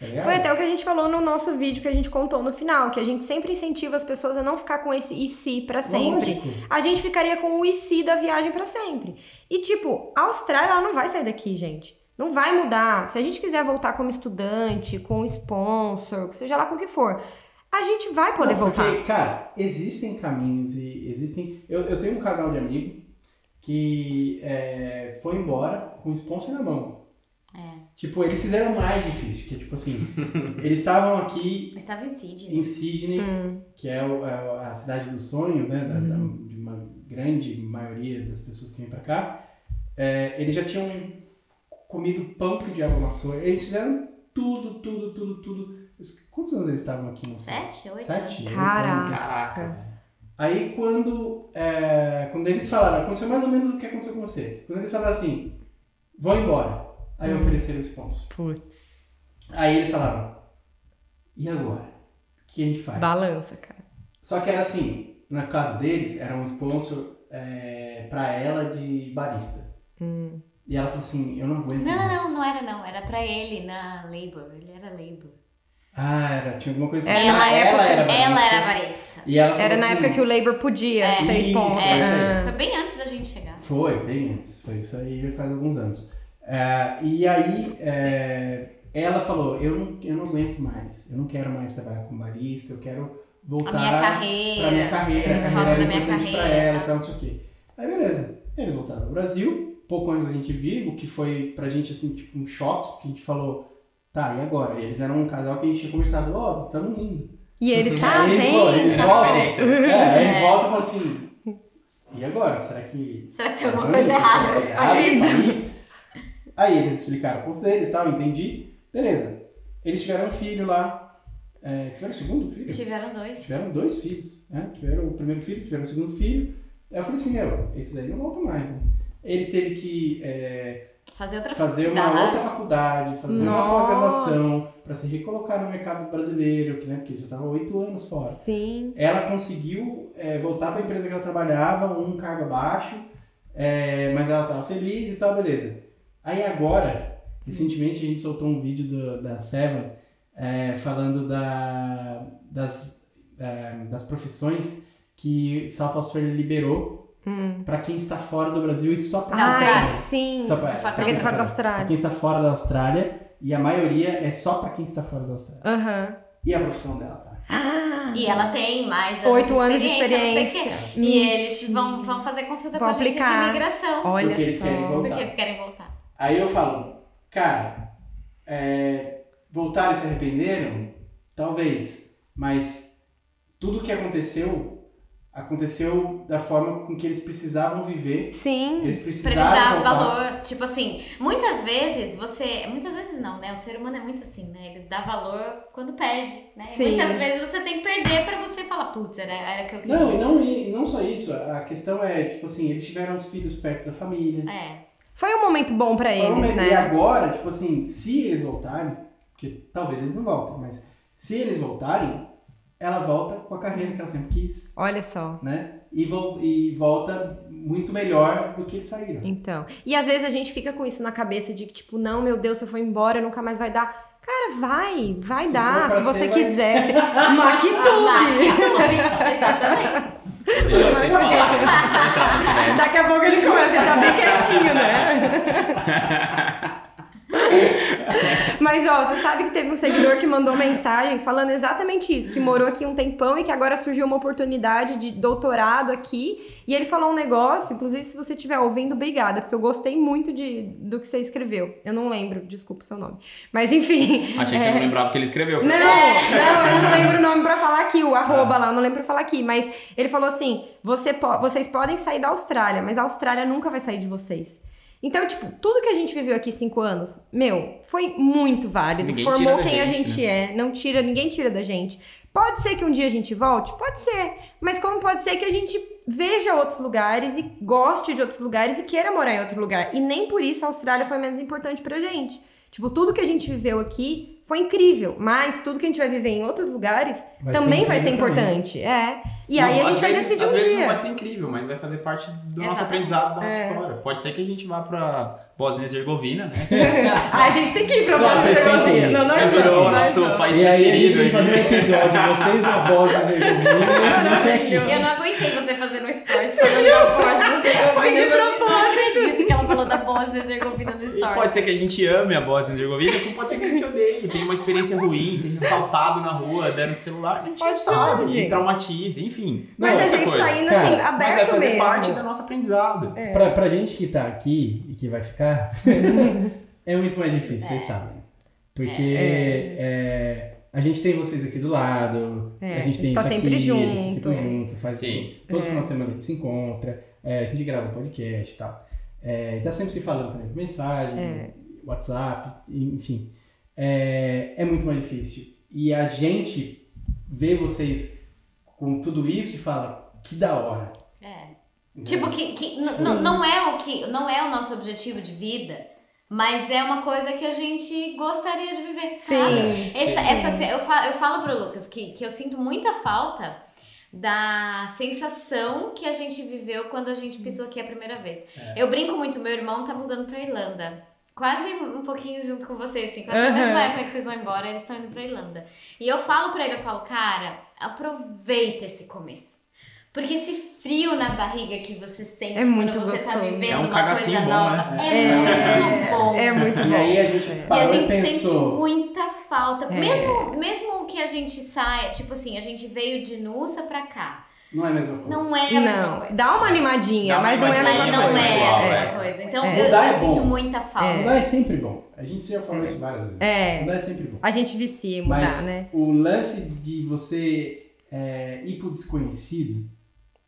Ligado? Foi até o que a gente falou no nosso vídeo que a gente contou no final, que a gente sempre incentiva as pessoas a não ficar com esse e se pra sempre. Lógico. a gente ficaria com o e se da viagem pra sempre. E tipo, a Austrália ela não vai sair daqui, gente. Não vai mudar. Se a gente quiser voltar como estudante, com sponsor, seja lá com o que for, a gente vai poder Não, voltar. Porque, cara, existem caminhos e existem. Eu, eu tenho um casal de amigo que é, foi embora com o sponsor na mão. Tipo, eles fizeram mais difícil, que é tipo assim, eles estavam aqui Estava em Sydney. em Sydney, Hum. que é, o- é a cidade dos sonhos, né, da, da- de uma grande maioria das pessoas que vêm pra cá. É, eles já tinham comido pão que o diabo amassou. Eles fizeram tudo, tudo, tudo, tudo. Quantos anos eles estavam aqui no Sete, oito? Sete? Caraca. anos? Caraca. Aí quando, é, quando eles falaram, aconteceu mais ou menos o que aconteceu com você. Quando eles falaram assim, vou embora. Aí ofereceram o sponsor. Putz. Aí eles falaram, e agora? O que a gente faz? Balança, cara. Só que era assim, no caso deles, era um sponsor é, pra ela de barista. E ela falou assim, eu não aguento Não, não, mais. não, não era não. Era pra ele na Labor. Ele era Labor. Ah, era, tinha alguma coisa assim. Era ela, na época- era barista. Ela era barista. E ela falou Era na assim, época que o Labour podia É. ter sponsor. é. Ah. Foi bem antes da gente chegar. Foi, bem antes. Foi isso aí já faz alguns anos. É, e aí, é, ela falou, eu não, eu não aguento mais. Eu não quero mais trabalhar como barista. Eu quero voltar A minha carreira. pra minha carreira. A carreira da minha carreira. pra ela e tá? tal, não sei o quê. Aí, beleza. Eles voltaram pro Brasil. Pouco antes da gente vir, o que foi pra gente, assim, tipo, um choque. Que a gente falou, Tá, e agora? Eles eram um casal que a gente tinha conversado, ó, estamos indo. E eles, tá, aí, ele Tá. É, aí ele É. volta e fala assim. E agora? Será que. Será que tem alguma coisa errada É nesse país? Aí eles explicaram o ponto deles tal, entendi. Beleza. Eles tiveram um filho lá. É, tiveram o segundo filho? Tiveram dois. Tiveram dois filhos, né? Tiveram o primeiro filho, tiveram o segundo filho. Aí eu falei assim, meu, esses aí não voltam mais, né? Ele teve que é, Fazer outra fazer uma faculdade. outra faculdade, fazer uma Nossa. pós-graduação para se recolocar no mercado brasileiro, que, né, porque já estava oito anos fora. Sim. Ela conseguiu é, voltar para a empresa que ela trabalhava, um cargo baixo, é, mas ela estava feliz e tal, beleza. Aí agora, recentemente a gente soltou um vídeo do- da Seven é, falando da, das, é, das profissões que South Australia liberou Hum. para quem está fora do Brasil e só para Austrália. sim. só pra, pra da Pra quem tá fora da pra Austrália. quem está fora da Austrália e a maioria é só para quem está fora da Austrália. Aham. E a profissão dela, tá? E ela tem mais Oito anos de não sei o quê. experiência. E eles vão, vão fazer consulta Vão com a gente aplicar. de imigração. Olha Porque eles só. querem voltar. Porque eles querem voltar. Aí eu falo, cara, é, voltaram e se arrependeram? Talvez, mas tudo que aconteceu aconteceu da forma com que eles precisavam viver. Sim. Eles dar voltar. valor. Tipo assim, muitas vezes você. Muitas vezes não, né? O ser humano é muito assim, né? Ele dá valor quando perde, né? E Sim. muitas vezes você tem que perder pra você falar, putz, era, era que eu queria. Não, e não, e não só isso. A questão é, tipo assim, eles tiveram os filhos perto da família. É. Foi um momento bom pra eles, E né? agora, tipo assim, se eles voltarem, porque talvez eles não voltem, mas se eles voltarem, ela volta com a carreira que ela sempre quis, Olha só. né? E, vo e volta muito melhor do que eles saíram. Então. E às vezes a gente fica com isso na cabeça de que, tipo, não, meu Deus, se eu for embora, nunca mais vai dar. Cara, vai, vai Se dar. Se você ser, vai quiser. Se... Mas, Maquitube! tudo, exatamente. Deixa vocês falarem. Daqui a pouco ele começa, ele tá bem quietinho, né? Mas ó, você sabe que teve um seguidor que mandou mensagem falando exatamente isso, que morou aqui um tempão e que agora surgiu uma oportunidade de doutorado aqui. E ele falou um negócio, inclusive se você estiver ouvindo, obrigada, porque eu gostei muito de, do que você escreveu. Eu não lembro, desculpa o seu nome. Mas enfim. Achei que você não lembrava o que ele escreveu. Não, não, eu não lembro o nome pra falar aqui, o arroba lá, eu não lembro pra falar aqui. Mas ele falou assim: você po- vocês podem sair da Austrália, mas a Austrália nunca vai sair de vocês. Então, tipo, tudo que a gente viveu aqui cinco anos, meu, foi muito válido. Ninguém formou quem a gente, gente é. Não tira, ninguém tira da gente. Pode ser que um dia a gente volte? Pode ser. Mas como pode ser que a gente veja outros lugares e goste de outros lugares e queira morar em outro lugar? E nem por isso a Austrália foi menos importante pra gente. Tipo, tudo que a gente viveu aqui foi incrível, mas tudo que a gente vai viver em outros lugares Vai também ser vai ser incrível também. importante. É. E Não, aí a às gente vai vezes- decidir às um vezes dia. não vai ser incrível, mas vai fazer parte do nosso Exatamente. aprendizado, da nossa É. história. Pode ser que a gente vá pra Bósnia e Herzegovina, né? Ah, a gente tem que ir pra Não, Bósnia e. Herzegovina. Não, nós não, virou o nosso não. país E aí a gente tem que fazer um episódio, vocês na Bósnia e Herzegovina e a gente aqui. Eu não aguentei você fazendo stories falando da Bósnia e Herzegovina. Foi de propósito. Da Bósnia e Herzegovina no E stories. pode ser que a gente ame a Bósnia e Herzegovina, como pode ser que a gente odeie, tenha uma experiência ruim, seja assaltado na rua, deram pro celular, a gente Pode ser, sabe, gente. e traumatize, enfim. Mas Não, a gente coisa. tá indo Cara, assim, Mas vai aberto fazer mesmo. parte do nosso aprendizado. É. Pra, pra gente que tá aqui e que vai ficar, é muito mais difícil, vocês sabem. Porque é, a gente tem vocês aqui do lado, É, a gente tem tá isso sempre aqui, a gente tá junto. sempre junto, faz Sim. todo É. final de semana a gente se encontra, é, a gente grava podcast e tal. É, e tá sempre se falando também por mensagem, É. WhatsApp, enfim. É, é muito mais difícil. E a gente vê vocês com tudo isso e fala, que da hora. É. Tipo, que, que n- n- não, é o que não é o nosso objetivo de vida, mas é uma coisa que a gente gostaria de viver, sabe? Sim. Essa, essa, eu, falo, eu falo pro Lucas que, que eu sinto muita falta da sensação que a gente viveu quando a gente pisou aqui a primeira vez. É. Eu brinco muito, meu irmão tá mudando pra Irlanda. Quase um pouquinho junto com vocês, assim. Quase Aham. na mesma época que vocês vão embora, eles estão indo pra Irlanda. E eu falo pra ele, eu falo, cara, aproveita esse começo. Porque esse frio na barriga que você sente É quando você tá gostoso. vivendo É um uma coisa bom, nova, né? é, É. muito bom. É muito bom. E aí a gente E a gente sente muita falta. É. Mesmo, mesmo que a gente saia, tipo assim, a gente veio de Nussa pra cá. Não é a mesma coisa. Não é a mesma Não, coisa. dá uma animadinha, Dá uma mas não é a Mas mesma não coisa. é a igual, mesma é. coisa. Então É. eu, eu é bom. sinto muita falta. Mudar é sempre bom. A gente já falou isso várias vezes. É. Mudar é sempre bom. A gente vicia mudar, Mas né? o lance de você é, ir pro desconhecido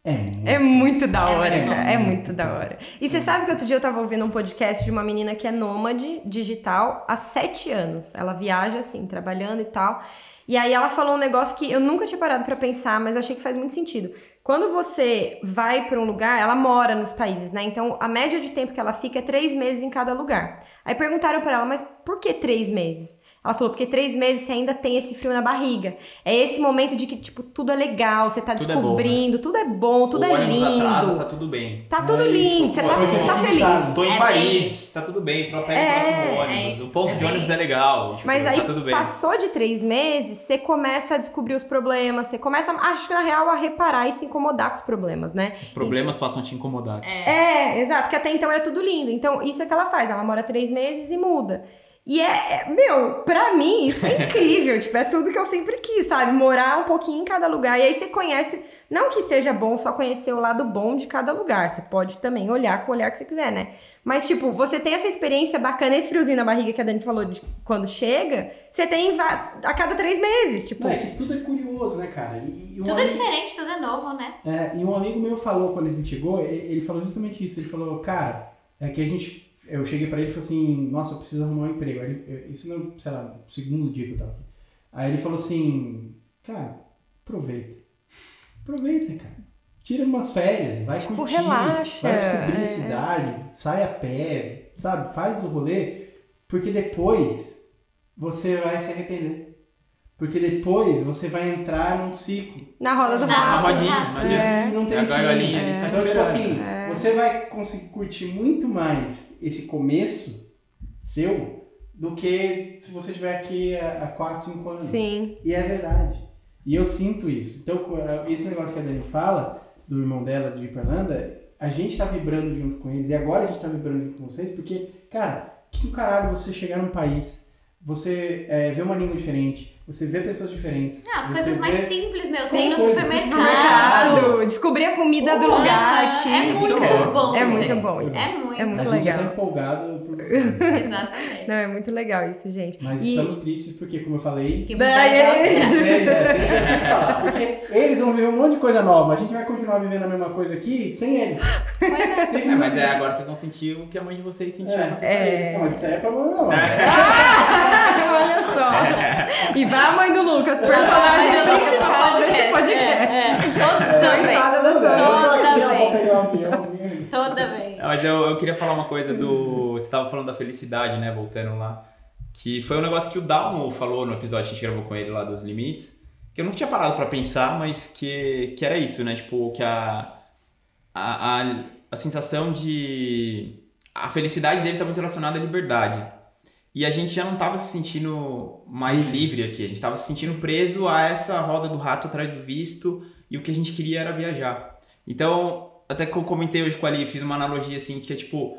é muito. É muito da É hora, muito cara. É muito da hora. E você sabe que outro dia eu tava ouvindo um podcast de uma menina que é nômade digital há sete anos. Ela viaja assim, trabalhando e tal. E aí ela falou um negócio que eu nunca tinha parado pra pensar, mas eu achei que faz muito sentido. Quando você vai pra um lugar, ela mora nos países, né? Então a média de tempo que ela fica é três meses em cada lugar. Aí perguntaram pra ela, mas por que três meses? Ela falou, porque três meses você ainda tem esse frio na barriga. É esse momento de que, tipo, tudo é legal, você tá Tudo é bom, descobrindo, tudo é bom, tudo é lindo. atrasa, tá tudo bem. Tá tudo É lindo, você Pô, tá, você tá feliz. irritado. Tô em É Paris, isso. tá tudo bem. Pega É, o próximo é ônibus. isso, o ponto é de bem ônibus é legal. Tipo, Mas aí tá tudo bem. passou de três meses, você começa a descobrir os problemas, você começa, acho que na real, a reparar e se incomodar com os problemas, né? Os problemas passam a te incomodar. É, exato, porque até então era tudo lindo. Então, isso é que ela faz, ela mora três meses e muda. E é, é- meu, pra mim isso é incrível, tipo, é tudo que eu sempre quis, sabe? Morar um pouquinho em cada lugar. E aí você conhece, não que seja bom só conhecer o lado bom de cada lugar, você pode também olhar com o olhar que você quiser, né? Mas, tipo, você tem essa experiência bacana, esse friozinho na barriga que a Dani falou de quando chega, você tem a cada três meses, tipo. Não, é que tudo é curioso, né, cara? E, e um Tudo é amigo- diferente, tudo é novo, né? É, e um amigo meu falou quando a gente chegou, ele falou justamente isso. Ele falou, cara, é que a gente. Eu cheguei pra ele e falei assim, nossa, eu preciso arrumar um emprego. Aí ele- isso não, sei lá, segundo dia que eu tava aqui. Aí ele falou assim, cara, aproveita. Aproveita, cara. Tira umas férias, vai Tipo, curtir, relaxa, vai descobrir é. a cidade, sai a pé, sabe? Faz o rolê, porque depois você vai se arrepender. Porque depois você vai entrar num ciclo. Na roda do Na rato. roda. rodinha, Ah. E não tem É a fim. gaiolinha tá Então, tipo assim, você vai conseguir curtir muito mais esse começo seu do que se você estiver aqui há há 4, 5 anos. Sim. E é verdade. E eu sinto isso. Então, co- esse negócio que a Dani fala, do irmão dela de ir pra Irlanda, a gente tá vibrando junto com eles. E agora a gente tá vibrando junto com vocês, porque, cara, que do caralho você chegar num país, você é, vê uma língua diferente, você vê pessoas diferentes. Ah, as coisas mais simples, meu. Você ir no supermercado. Supermercado, descobrir a comida do lugar, É tipo. muito bom. bom. É muito gente. bom isso. É muito. É muito a gente já legal. tá empolgado por você. Exatamente. Não, é muito legal isso, gente. Mas E- estamos tristes porque, como eu falei, Que. Você, é, que- tem que falar, porque eles vão ver um monte de coisa nova. A gente vai continuar vivendo a mesma coisa aqui sem eles. Pois é. É, Simples mas assim. é, agora vocês vão sentir o que a mãe de vocês sentiu É, antes. É. Não, mas isso aí é problema não. Olha só. E vai a mãe do Lucas, personagem principal desse é, podcast. é, é. Toda vez. Da Toda vou vez. mas eu, eu queria falar uma coisa do. Você estava falando da felicidade, né? Voltando lá. Que foi um negócio que o Dalmo falou no episódio que a gente gravou com ele lá dos limites. Que eu nunca tinha parado pra pensar, mas que, que era isso, né? Tipo, que a, a, a, a sensação de. A felicidade dele tá muito relacionada à liberdade. E a gente já não tava se sentindo mais livre aqui. A gente tava se sentindo preso a essa roda do rato atrás do visto. E o que a gente queria era viajar. Então, até que eu comentei hoje com a Ali, fiz uma analogia assim, que é tipo.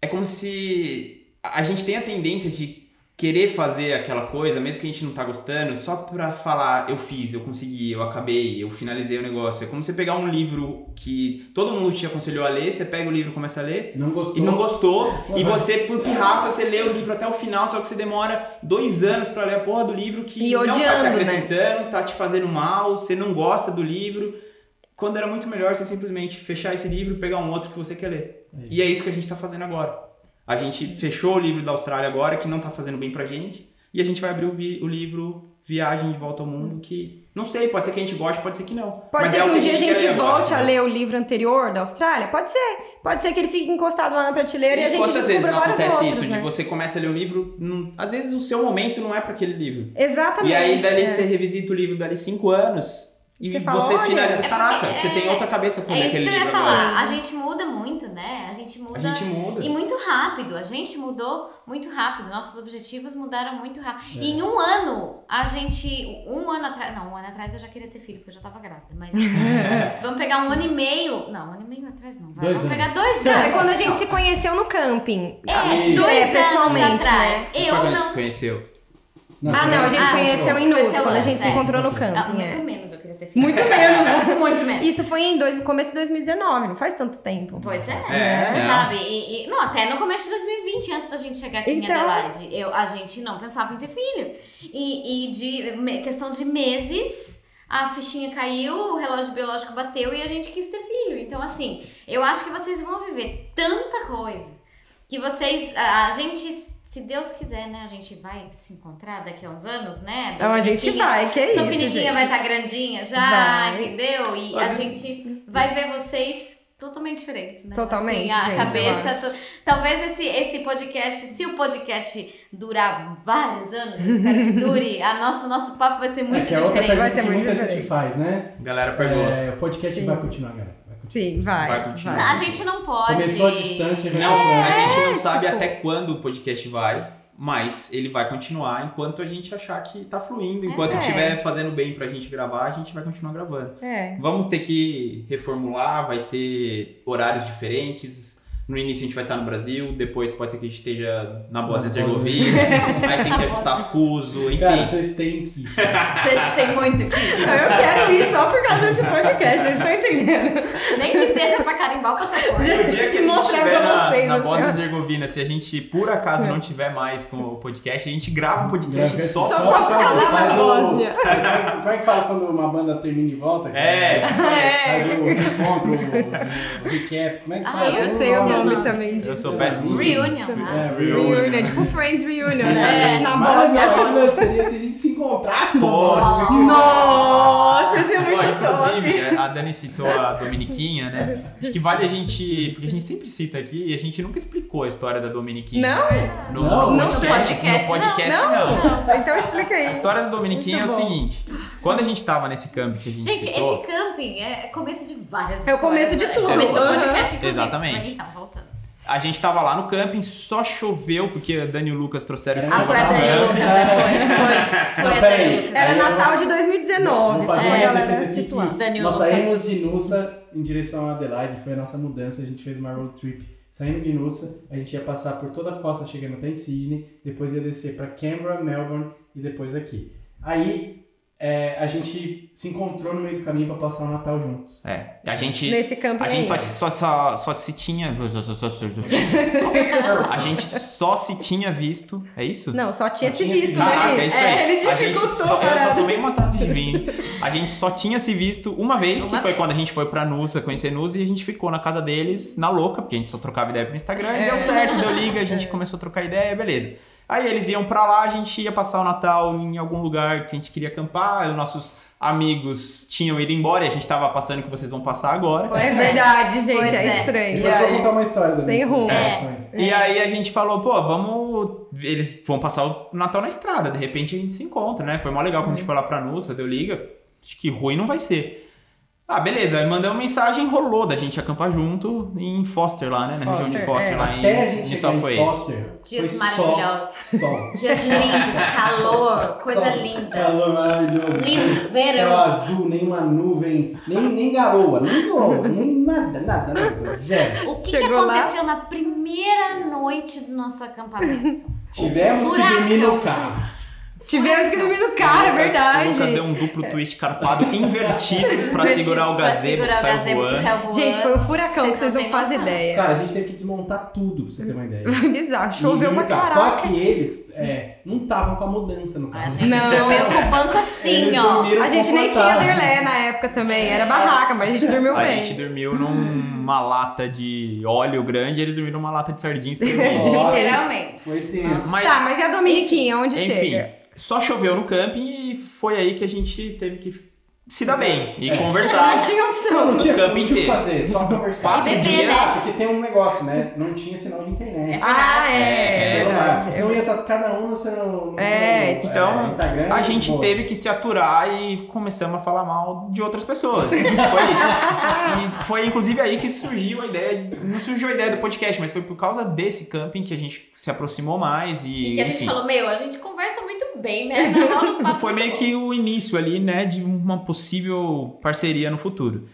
É como se a gente tem a tendência de querer fazer aquela coisa, mesmo que a gente não tá gostando, só pra falar, eu fiz, eu consegui, eu acabei, eu finalizei o negócio. É como você pegar um livro que todo mundo te aconselhou a ler, você pega o livro e começa a ler, Não gostou? e não gostou, e Uhum. você, por pirraça, você lê o livro até o final, só que você demora dois anos pra ler a porra do livro que E não tá te odiando, né? acrescentando, tá te fazendo mal, você não gosta do livro. Quando era muito melhor você simplesmente fechar esse livro e pegar um outro que você quer ler. É. E é isso que a gente tá fazendo agora. A gente fechou o livro da Austrália agora, que não tá fazendo bem pra gente, e a gente vai abrir o, vi- o livro Viagem de Volta ao Mundo, que não sei, pode ser que a gente goste, pode ser que não. Pode Mas ser é que o um dia a quer gente ler agora, volte a né? ler o livro anterior da Austrália? Pode ser. Pode ser que ele fique encostado lá na prateleira e, a gente quantas vezes descubra não acontece outros, isso? né? De você começa a ler um livro, não- às vezes o seu momento não é para aquele livro. Exatamente. E aí dali é. você revisita o livro dali cinco anos e Você você, fala, finaliza, é caraca, porque- você tem é- outra cabeça pra ler É isso que aquele eu ia livro falar. agora. A gente muda muito, né? A gente muda. A gente muda. E muito rápido. A gente mudou muito rápido. Nossos objetivos mudaram muito rápido. É. Em um ano, a gente. Um ano atrás. Não, um ano atrás eu já queria ter filho, porque eu já tava grávida. Mas. vamos pegar um ano e meio. Não, um ano e meio atrás não. Vai. Dois vamos anos. pegar dois anos. quando a gente se conheceu no camping. É, Isso. dois É, anos pessoalmente, atrás. né? Eu quando a gente não. se conheceu. ah, não, a gente Ah, conheceu em conheceu Nus, quando a gente se é. encontrou no Ah, camping. muito É. menos eu ter. Muito menos. Muito menos. Isso foi em dois, começo de 2019, não faz tanto tempo. Pois é, É, é. sabe? E, e- não, até no começo de 2020, antes da gente chegar aqui em Então. Adelaide, eu, a gente não pensava em ter filho. E, e de me- questão de meses, a fichinha caiu, o relógio biológico bateu e a gente quis ter filho. Então, assim, eu acho que vocês vão viver tanta coisa que vocês. A, a gente, se Deus quiser, né? A gente vai se encontrar daqui a uns anos, né? Então a gente vai, que é isso. Sofiniquinha gente. vai estar grandinha já, Vai. entendeu? E a Olha. gente vai ver vocês totalmente diferentes, né? Totalmente, Assim, a gente, cabeça. Talvez esse, esse podcast, se o podcast durar vários anos, eu espero que dure, a nosso, nosso papo vai ser É muito que é outra diferente. Vai pergunta ser que muito muita gente diferente. faz, né? A galera pergunta. É, o podcast Sim. vai continuar, galera. Sim, vai. Vai continuar. A gente não pode. Começou a distância, já Não, vai a gente não tipo- sabe até quando o podcast vai, mas ele vai continuar enquanto a gente achar que tá fluindo. Enquanto É. estiver fazendo bem pra gente gravar, a gente vai continuar gravando. É. Vamos ter que reformular, vai ter horários diferentes. No início a gente vai estar no Brasil, depois pode ser que a gente esteja na Bósnia Na Herzegovina, aí tem que ajustar fuso, enfim. Cara, vocês têm que. Vocês têm muito que. Eu quero ir só por causa desse podcast, vocês estão entendendo? Nem que seja pra carimbar o passaporte. Se o dia que a gente Mostrar estiver pra na, vocês, na assim, Bósnia. Herzegovina, se a gente por acaso não tiver mais com o podcast, a gente grava um podcast só, Só só pra falar da Faz o- Bósnia. Como é que fala quando uma banda termina e volta? É. Faz o encontro, o, recap. Como é que Ah, fala? eu Eu sei o Seu nome também disso. Eu sou péssimo. Reunion, É, né? reunion. Reunion, tipo Friends Reunion, né? É. Na ainda seria se a gente se encontrasse. Bósnia. Nossa, isso é muito top. inclusive, a Dani citou a Dominiquinha, né? Acho que vale a gente. Porque a gente sempre cita aqui e a gente nunca explicou a história da Dominiquinha. Não? No, Não, no não podcast, no podcast Não, não. Então explica aí. A história da Dominiquinha é o seguinte: quando a gente tava nesse camp que a gente, Gente, citou. esse camping é começo de várias É o começo de histórias, tudo. né? É o começo do podcast, inclusive. Exatamente. Mas Então. A gente tava lá no camping, só choveu, porque a Dani e o Lucas trouxeram Ah, Ah, chuva foi a Dani camping. Lucas, é, foi, foi, foi Não, a peraí. Dani Lucas. Era Aí eu- Natal de 2019, Vou só fazer pra uma defesa aqui situar. que Dani nós saímos de. Nussa em direção a Adelaide, foi a nossa mudança, a gente fez uma road trip. Saindo de Nussa, a gente ia passar por toda a costa, chegando até em Sydney, depois ia descer para Canberra, Melbourne e depois aqui. Aí é, a gente se encontrou no meio do caminho para passar o Natal juntos. É, a gente. Nesse camping A gente aí. só, só, só, só se tinha. A gente só se tinha visto. É isso? Não, só tinha Só se visto, visto. Ah, né? é isso aí. Ele a gente dificultou, só, eu só tomei uma taça de vinho. A gente só tinha se visto uma vez, que Uma foi vez. quando a gente foi pra Nusa conhecer Nusa e a gente ficou na casa deles na louca, porque a gente só trocava ideia pelo Instagram e É. deu certo, deu liga, a gente começou a trocar ideia, beleza. Aí eles iam pra lá, a gente ia passar o Natal em algum lugar que a gente queria acampar, os nossos amigos tinham ido embora e a gente tava passando o que vocês vão passar agora. Pois É é. verdade, gente, Pois é é. estranho. Depois eu vou contar uma história Sem minha rumo. relações. E aí a gente falou, pô, vamos. Eles vão passar o Natal na estrada, de repente a gente se encontra, né? Foi mó legal quando a gente foi lá pra Nussa, deu liga. Acho que ruim não vai ser. Ah, beleza. Aí mandamos mensagem, rolou da gente acampar junto em Foster lá, né? Na região de Foster, Foster, é. lá em Até a gente chegar South em. Foster, Dias foi maravilhosos. Só, sol. Dias lindos, calor, coisa Sol. linda. Calor maravilhoso. Lindo, verão. Céu azul, nenhuma nuvem, nem, nem garoa, nem garoa, nem nada, nada, nada, zero. O que, que Chegou lá? aconteceu na primeira noite do nosso acampamento? Tivemos que dormir no carro. Tivemos que dormir no carro, é verdade. O Lucas deu um duplo twist carpado invertido pra segurar o pra gazebo que saiu gazebo que voando. saiu voando. Gente, foi um furacão que vocês não têm fazem ideia. Cara, a gente teve que desmontar tudo, pra você ter uma ideia. Bizarro, E choveu dormir pra carro. caralho. Só que eles é, não estavam com a mudança no A carro. gente Não. dormiu com o banco assim, Eles ó. A gente nem tinha derlé na época também, era barraca, mas a gente dormiu A bem. gente dormiu numa lata de óleo grande, eles dormiram numa lata de sardinhas. Literalmente. Foi tenso. Mas- Tá, mas e a Dominiquinha, onde Enfim, chega? só choveu no camping e foi aí que a gente teve que se dar bem e Não conversar. tinha Não, opção. não tinha, O campo não tinha o que fazer, só conversar. Quatro E dias. né? Porque tem um negócio, né? Não tinha sinal de internet. Ah, é. É, celular. Senão ia estar cada um no seu, no É, seu então, Instagram. A gente boa. teve que se aturar e começamos a falar mal de outras pessoas. Foi isso. E foi inclusive aí que surgiu a ideia. de- Não surgiu a ideia do podcast, mas foi por causa desse camping que a gente se aproximou mais e. E que a gente enfim, falou, meu, a gente conversa muito bem, né? Foi meio que o início ali, né, de uma possível parceria no futuro.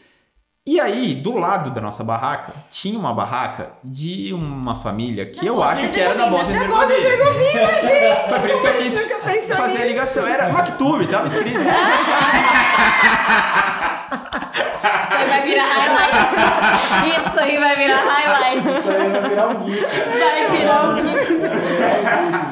E aí, do lado da nossa barraca, tinha uma barraca de uma família que eu Bósnia acho que era da. Bósnia Da Herzegovina. Herzegovina, gente! Foi por isso que eu quis fazer a ligação. Era Mactube, tava escrito. Isso aí vai virar highlight. Isso aí vai virar highlight. Isso aí vai virar um gif. Vai virar um gif.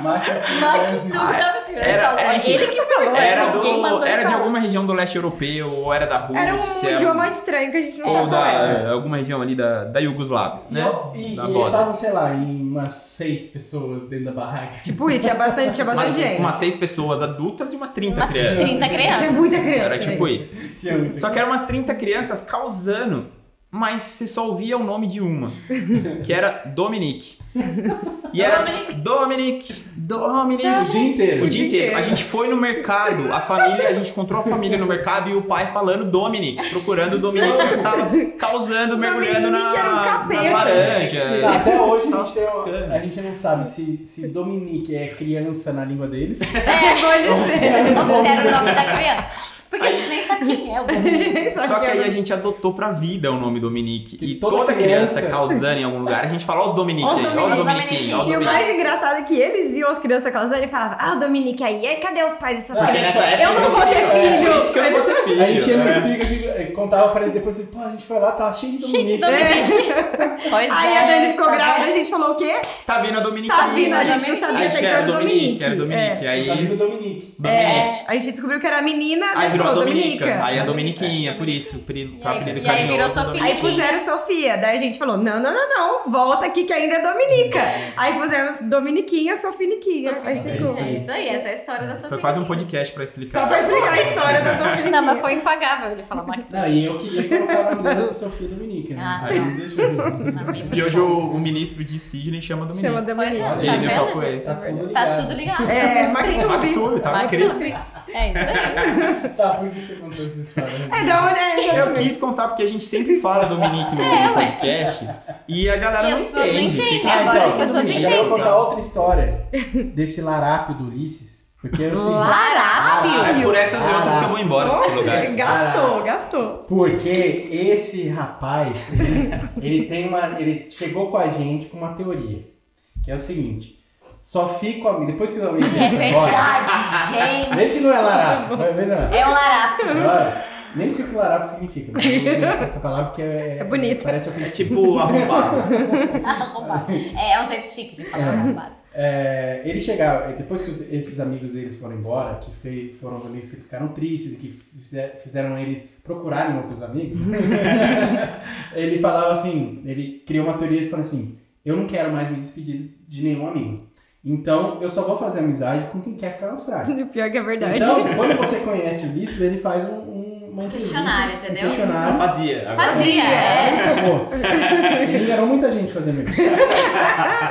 Tava assim, ele Era- falou. é, ele que falou. Era, do, era de falar. alguma região do leste europeu, ou era da Rússia. Era um idioma estranho que a gente não Ou sabe qual da, era. alguma região ali da, da Iugoslávia, E, né? e- e eles estavam, sei lá, em umas seis pessoas dentro da barraca. Tipo isso, tinha bastante, tinha bastante Umas, gente. umas seis pessoas adultas e umas 30 Umas crianças. 30 crianças. Tinha muita criança. Era tipo gente. isso. Só que eram umas 30 crianças causando, mas você só ouvia o nome de uma, que era Dominique. E era tipo, Dominique, Dominique. O dia inteiro. O dia inteiro. A gente foi no mercado, a família, a gente encontrou a família no mercado e o pai falando Dominique, procurando o Dominique que tava causando, mergulhando na, era um nas capeta, laranjas. Tá, Até hoje a gente, tem Nossa, uma- a gente não sabe se, se Dominique é criança na língua deles. É, Pode ser. Ou se era o nome da criança. Porque a gente nem sabe quem é o A sabe Só que aí era. a gente adotou pra vida o nome Dominique. Que E toda toda, criança, criança- causando em algum lugar, a gente fala, ó os Dominique Ó os aí, ó os Dominique, ó os E o Dominique. mais engraçado é que eles viam as crianças causando e falavam, ah, o Dominique aí, cadê os pais dessas crianças? época Eu não vou ter filho. É por isso que eu não vou ter filho. A gente ia nos né? picos e contava pra eles depois assim, pô, a gente foi lá, tava cheio de Cheio de Dominique. Dominique. Pois Aí é. a Dani ficou tá grávida, a gente falou o quê? Tá vindo a Dominique. Tá vindo, a gente não Dominique. sabia Aí até que era o Dominique. Era Dominique. É. Aí, Tá vindo Dominique. Dominique. É, a gente descobriu que era menina, Aí daí virou a Dominica. Dominica. Aí a Dominiquinha, por isso, o apelido, E e aí carinhoso. virou da Sofia. Aí puseram Sofia, daí a gente falou, não, não, não, não, volta aqui que ainda é Dominica. Aí pusemos Dominiquinha, Sofiniquinha. Aí É É isso aí, essa é a história da Sofia. Foi quase um podcast pra explicar. Só pra explicar a história da Dominica. Não, mas foi impagável ele falar Mactu. Não, e eu queria colocar o nome dela de Sofia Dominique, né? Ah, Aí deixa eu ver. E hoje o, o ministro de Sidney chama Dominique. Chama Dominica. é, Olha tá né, só foi isso. Tá tudo Tá ligado. tudo ligado. É, tá tudo Tá tudo escrito. É isso aí. Tá, por que você contou essa história? É, da onde é? Eu quis contar porque a gente sempre fala Dominique no, É, no ué. podcast e a galera E não as pessoas não entende. entendem. Fica- Agora as pessoas entendem. Eu vou contar outra história desse larápio do Ulisses. Porque o seguinte, Larápio. É por essas e outras que eu vou embora desse lugar. gastou, gastou. Porque esse rapaz, ele, ele tem uma. Ele chegou com a gente com uma teoria. Que é o seguinte: só fico amigo. Depois que os amigos É dele vão embora. verdade, gente. Vê se não é larápio. Vai ver se não é. É um larápio. Nem sei o que larápio significa, mas essa palavra porque é, É bonito. Parece É tipo arrombado. Arrombado. É, é um jeito chique de falar É. arrombado. É, ele chegava, depois que os- esses amigos deles foram embora, que foram os amigos que eles ficaram tristes e que fizer- fizeram eles procurarem outros amigos, ele falava assim, ele criou uma teoria e falou assim, eu não quero mais me despedir de nenhum amigo. Então, eu só vou fazer amizade com quem quer ficar na Austrália. Pior que é verdade. Então, quando você conhece o Ulisses, ele faz um, um, uma entrevista, Questionário, Um entendeu? Não questionário. fazia. agora- Fazia, é. Ele enganou muita gente fazendo isso.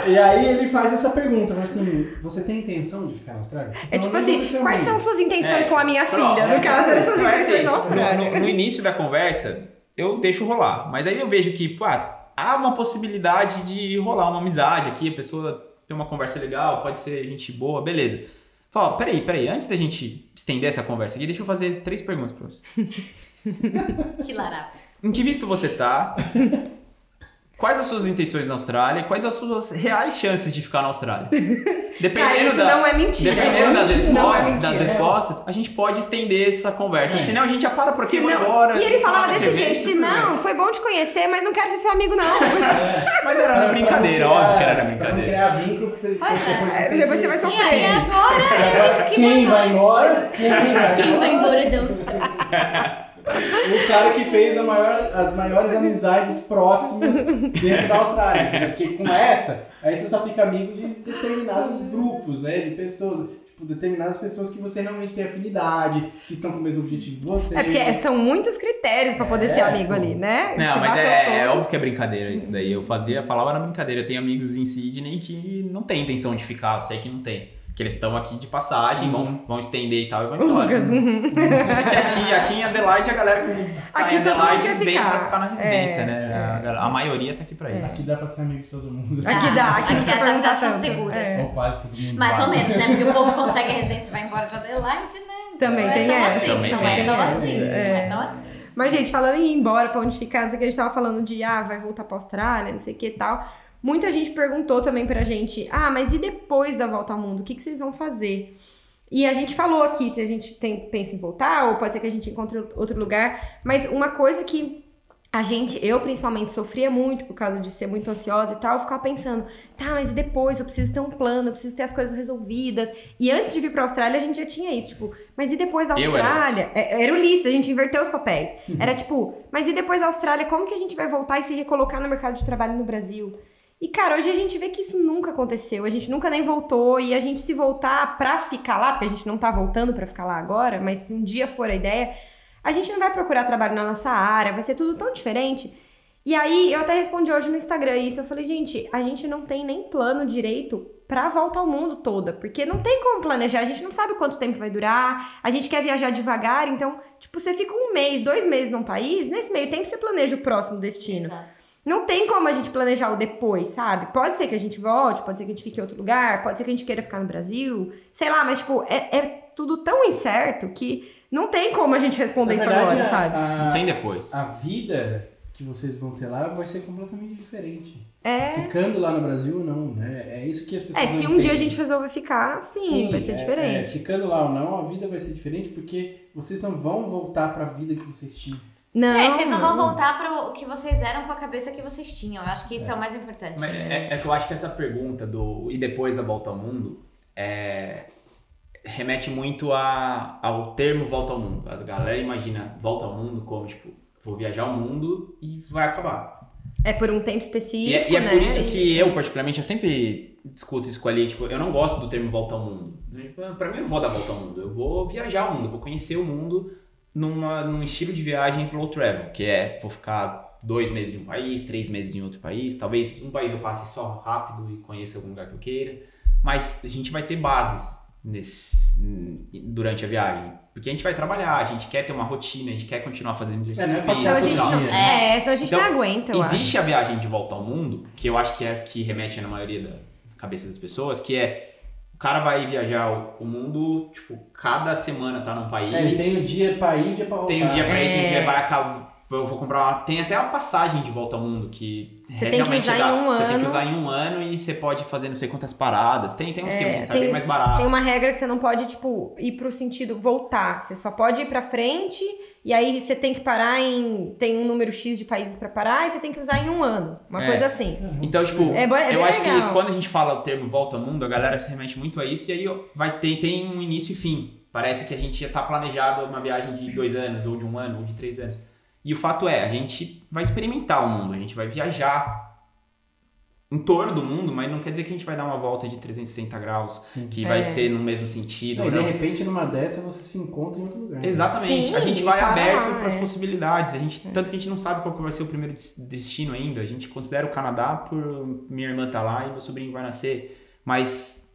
E aí ele faz essa pergunta, assim, você tem intenção de ficar na Austrália? É tipo assim, quais amigo. são suas intenções É, com a minha pronto, filha? é, No caso, eram suas é intenções assim, na tipo, Austrália. no, no início da conversa, eu deixo rolar. Mas aí eu vejo que, pô, ah, há uma possibilidade de rolar uma amizade aqui, a pessoa tem uma conversa legal, pode ser gente boa, beleza. Fala, peraí, peraí, antes da gente estender essa conversa aqui, deixa eu fazer três perguntas pra você. Que larápio. Em que visto você tá? Quais as suas intenções na Austrália? e Quais as suas reais chances de ficar na Austrália? Dependendo Cara, isso da, não é mentira. Dependendo das, é respostas, mentira. das respostas, a gente pode estender essa conversa. Senão a gente já para por aqui e vai embora. E ele falava desse jeito, se não, foi bom te conhecer, mas não quero ser seu amigo, não. Mas era na brincadeira, óbvio que era na brincadeira. criar vínculo, porque você, é. depois É, depois que- você vai E sofrer. aí agora eles que Quem vai embora? Quem vai Quem vai embora? embora da Austrália? O cara que fez a maior- as maiores amizades próximas dentro da Austrália. Porque com essa, aí você só fica amigo de determinados grupos, né? De pessoas, tipo, determinadas pessoas que você realmente tem afinidade, que estão com o mesmo objetivo que você. É porque são muitos critérios pra poder É, ser amigo pô. ali, né? Não, Você mas é, é óbvio que é brincadeira isso daí. Eu fazia, falava na brincadeira. Eu tenho amigos em Sydney que não tem intenção de ficar, eu sei que não tem. Que eles estão aqui de passagem, vão, vão estender e tal e vão embora. Lucas, uhum. Porque aqui, aqui em Adelaide a galera que tá Aqui em Adelaide vem ficar. pra ficar na residência, É, né? A, galera- a maioria tá aqui pra isso. Aqui dá pra ser amigo de todo mundo. Aqui dá, aqui Aqui as amizades são seguras. É. Ou quase todo mundo. Mais ou menos, né? Porque o povo consegue a residência e vai embora de Adelaide, né? Também não tem é essa. assim, Também não tem é tão assim, não É. é tão assim. Mas, gente, falando em ir embora, pra onde ficar, não sei o que, a gente tava falando de, ah, vai voltar pra Austrália, não sei o que e tal. Muita gente perguntou também pra gente, ah, mas e depois da volta ao mundo? O que, que vocês vão fazer? E a gente falou aqui se a gente tem, pensa em voltar, ou pode ser que a gente encontre outro lugar. Mas uma coisa que a gente, eu principalmente, sofria muito por causa de ser muito ansiosa e tal, eu ficava pensando, tá, mas e depois? Eu preciso ter um plano, eu preciso ter as coisas resolvidas. E antes de vir pra Austrália, a gente já tinha isso, tipo, mas e depois da Eu era Austrália? É, Era o Ulisses, a gente inverteu os papéis. Era tipo, mas e depois da Austrália, como que a gente vai voltar e se recolocar no mercado de trabalho no Brasil? E, cara, hoje a gente vê que isso nunca aconteceu, a gente nunca nem voltou, e a gente se voltar pra ficar lá, porque a gente não tá voltando pra ficar lá agora, mas se um dia for a ideia, a gente não vai procurar trabalho na nossa área, vai ser tudo tão diferente. E aí, eu até respondi hoje no Instagram isso, eu falei, gente, a gente não tem nem plano direito pra volta ao mundo toda, porque não tem como planejar, a gente não sabe quanto tempo vai durar, a gente quer viajar devagar, então, tipo, você fica um mês, dois meses num país, nesse meio tempo você planeja o próximo destino. Exato. Não tem como a gente planejar o depois, sabe? Pode ser que a gente volte, pode ser que a gente fique em outro lugar, pode ser que a gente queira ficar no Brasil, sei lá, mas, tipo, é, é tudo tão incerto que não tem como a gente responder Na isso verdade, agora, a- sabe? a- Não tem depois. A vida que vocês vão ter lá vai ser completamente diferente. É. Ficando lá no Brasil, não, né? É isso que as pessoas É, não se um dia a gente resolver ficar, sim, vai ser é- é, diferente. ficando lá ou não, a vida vai ser diferente porque vocês não vão voltar pra vida que vocês tinham. Não, É, vocês não vão voltar pro que vocês eram com a cabeça que vocês tinham. Eu acho que isso é, o mais importante. Mas é, é que eu acho que essa pergunta do e depois da volta ao mundo é, remete muito a, ao termo volta ao mundo. A galera imagina volta ao mundo como, tipo, vou viajar ao mundo e vai acabar. É por um tempo E específico, é, e é né? por isso E- que eu, particularmente, eu sempre discuto isso com a Lia, tipo, eu não gosto do termo volta ao mundo. Tipo, Pra mim, eu não vou dar volta ao mundo. Eu vou viajar ao mundo, eu vou conhecer o mundo numa, num estilo de viagem slow travel, que é, vou ficar dois meses em um país, três meses em outro país, talvez um país eu passe só rápido e conheça algum lugar que eu queira, mas a gente vai ter bases nesse, durante a viagem. Porque a gente vai trabalhar, a gente quer ter uma rotina, a gente quer continuar fazendo exercício É, não é físico, Senão a gente não, dia, né? é, senão a gente Então, não aguenta, eu acho. Existe a viagem de volta ao mundo, que eu acho que é a que remete na maioria da cabeça das pessoas, que é o cara vai viajar o, mundo, tipo, cada semana tá num país. É, ele tem um dia pra ir e um dia pra voltar. tem um dia pra ir, tem um É. dia vai acabar. Eu vou comprar uma. Tem até uma passagem de volta ao mundo que Você é tem que realmente usar em dá- um Você tem que ano. usar em um ano e você pode fazer não sei quantas paradas. Tem, tem uns É, que você sabe tem- mais barato. Tem uma regra que você não pode, tipo, ir pro sentido voltar. Você só pode ir pra frente e aí você tem que parar em. Tem um número X de países pra parar e você tem que usar em um ano. Uma É. coisa assim. Então, tipo, É é eu acho legal. que quando a gente fala o termo volta ao mundo, a galera se remete muito a isso e aí vai ter tem um início e fim. Parece que a gente já tá planejado uma viagem de dois anos, ou de um ano, ou de três anos. E o fato é, a gente vai experimentar o mundo, a gente vai viajar em torno do mundo, mas não quer dizer que a gente vai dar uma volta de 360 graus, Sim. que É. vai ser no mesmo sentido. Não, ou e de não. repente, numa dessa, você se encontra em outro lugar. né? Exatamente. Sim, a gente vai para aberto para as é. possibilidades. A gente, Tanto que a gente não sabe qual que vai ser o primeiro des- destino ainda. A gente considera o Canadá por minha irmã tá lá e meu sobrinho vai nascer. Mas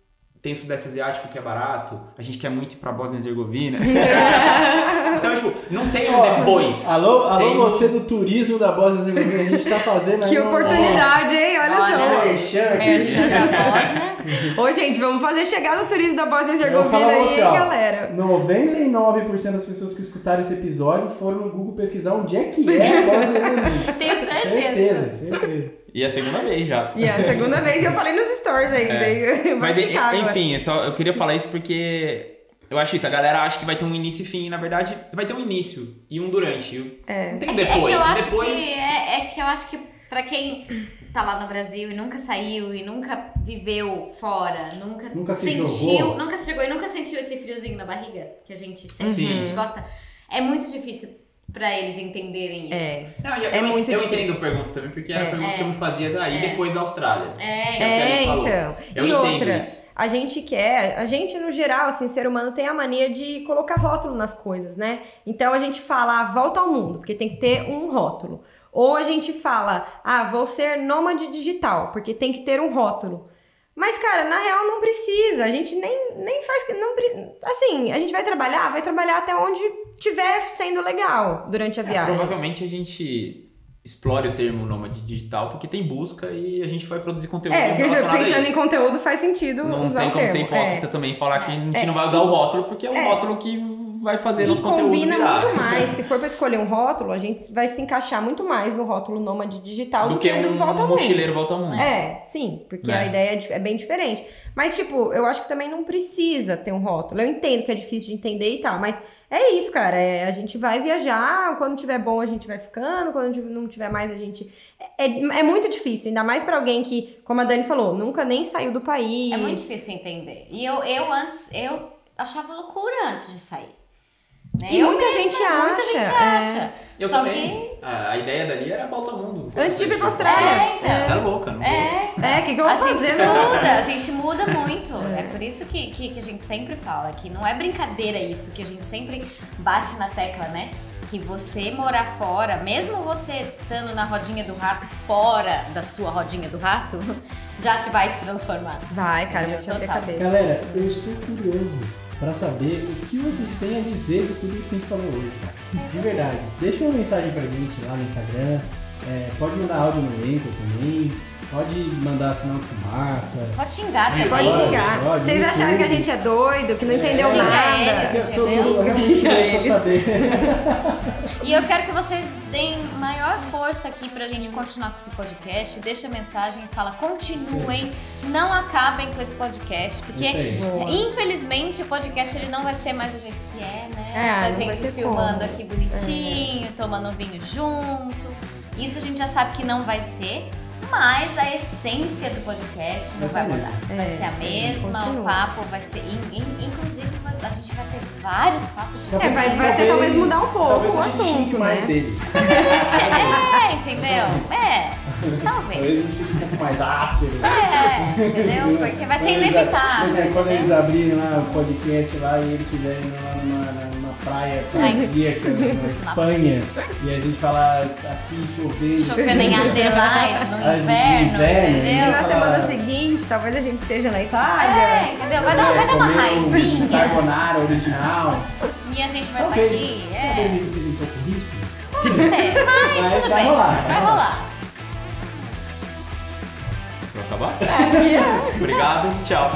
tem o Sudeste Asiático que é barato. A gente quer muito ir pra Bósnia e Herzegovina. então, tipo, não tem um depois. Alô, alô Tem um- você do turismo da Bósnia e Herzegovina, a gente tá fazendo aí Que um- oportunidade, hein? Olha, Olha. só. Merchan da Bósnia. Ô, gente, vamos fazer chegar no turismo da Bósnia e Herzegovina aí, pra você, ó. galera? 99% das pessoas que escutaram esse episódio foram no Google pesquisar onde é que é a Bósnia e Herzegovina. Tenho certeza. Certeza, certeza. E é a segunda vez já. E é a segunda vez eu falei nos stories ainda. Vai Mas ficar enfim, eu, só, eu queria falar isso porque eu acho isso. A galera acha que vai ter um início e fim. E, na verdade, vai ter um início e um durante. Não tem um É que- depois. É que eu acho depois... que é, é que eu acho que pra quem tá lá no Brasil e nunca saiu e nunca viveu fora, nunca, Nunca se sentiu, jogou. nunca se jogou e nunca sentiu esse friozinho na barriga que a gente sente, que a gente gosta, é muito difícil pra eles entenderem isso. É. Não, e eu, É eu, muito eu difícil. entendo a pergunta também, porque era a É. pergunta É. que eu me fazia daí É. depois da Austrália. É, Que é o É, então. Eu e outra, isso. a gente quer, a gente no geral, assim, ser humano tem a mania de colocar rótulo nas coisas, né? Então a gente fala, ah, volta ao mundo, porque tem que ter um rótulo. Ou a gente fala, ah, vou ser nômade digital, porque tem que ter um rótulo. Mas, cara, na real não precisa. A gente nem, nem faz. que- Não, assim, a gente vai trabalhar, vai trabalhar até onde tiver sendo legal durante a É, viagem. provavelmente a gente explore o termo nômade digital porque tem busca e a gente vai produzir conteúdo É, relacionado pensando em conteúdo faz sentido Não tem como termo. ser hipócrita é. também falar que a gente É. não vai usar o rótulo porque é o É. rótulo que vai fazer E nosso conteúdo combina virar. muito mais. Se for pra escolher um rótulo, a gente vai se encaixar muito mais no rótulo nômade digital do, do que no um Volta mochileiro volta ao mundo. É, sim, porque Né? a ideia é, é bem diferente. Mas, tipo, eu acho que também não precisa ter um rótulo. Eu entendo que é difícil de entender e tal, mas é isso, cara. É, a gente vai viajar, quando tiver bom a gente vai ficando, quando não tiver mais a gente. É, é- é muito difícil, ainda mais pra alguém que, como a Dani falou, nunca nem saiu do país. É muito difícil entender. E eu, eu antes, eu achava loucura antes de sair. Né? E Eu muita mesma, gente Muita acha, gente é. acha. Eu Só também. A, a ideia dali era volta ao mundo. Antes de vir pra que. Austrália. É, então. Você é louca, não É, É, o que, que eu vou a gente fazer, né? muda, a gente muda muito. É, por isso que, que, que a gente sempre fala que não é brincadeira isso, que a gente sempre bate na tecla, né? Que você morar fora, mesmo você estando na rodinha do rato, fora da sua rodinha do rato, já te vai te transformar. Vai, cara, te abrir a cabeça. Galera, eu estou curioso pra saber o que vocês têm a dizer de tudo isso que a gente falou hoje, cara. De verdade. Deixa uma mensagem pra gente lá no Instagram. É, pode mandar áudio no Anchor também. Pode mandar sinal de fumaça. Pode xingar também. Pode Pode, xingar. pode, Vocês acharam que a gente é doido, que não entendeu Xinga nada? eles. Eu Entendeu? tô realmente pra saber. E eu quero que vocês deem maior força aqui pra gente continuar com esse podcast. Deixa a mensagem, fala, continuem, não acabem com esse podcast, porque infelizmente o podcast ele não vai ser mais do jeito que é, né? É, a gente filmando como. aqui bonitinho, tomando vinho junto. Isso a gente já sabe que não vai ser. Mas a essência do podcast não Vai vai ser mudar. mesma. Vai É, ser a mesma, o papo vai ser. in- in- inclusive, a gente vai ter vários papos de É, vai- vai ter, talvez, mudar um pouco talvez o a gente assunto, né? mais eles. É, entendeu? É, Talvez talvez. um pouco mais áspero. É, entendeu? Porque vai ser inevitável. Pois é, quando entendeu? eles abrirem lá o podcast lá e eles estiverem lá praia paradisíaca na Espanha e a gente falar aqui chovendo. Chovendo em Adelaide, no inverno, inverno, entendeu? Na semana seguinte, talvez a gente esteja na Itália. É, entendeu? Vai dar, vai dar uma um raivinha. Carbonara original. E a gente vai estar Talvez, aqui. talvez É, ele seja um pouco ríspido. pode ser. Mas, Mas tudo vai bem. rolar, vai Vai rolar. Vou acabar? Acho que é. Obrigado, tchau.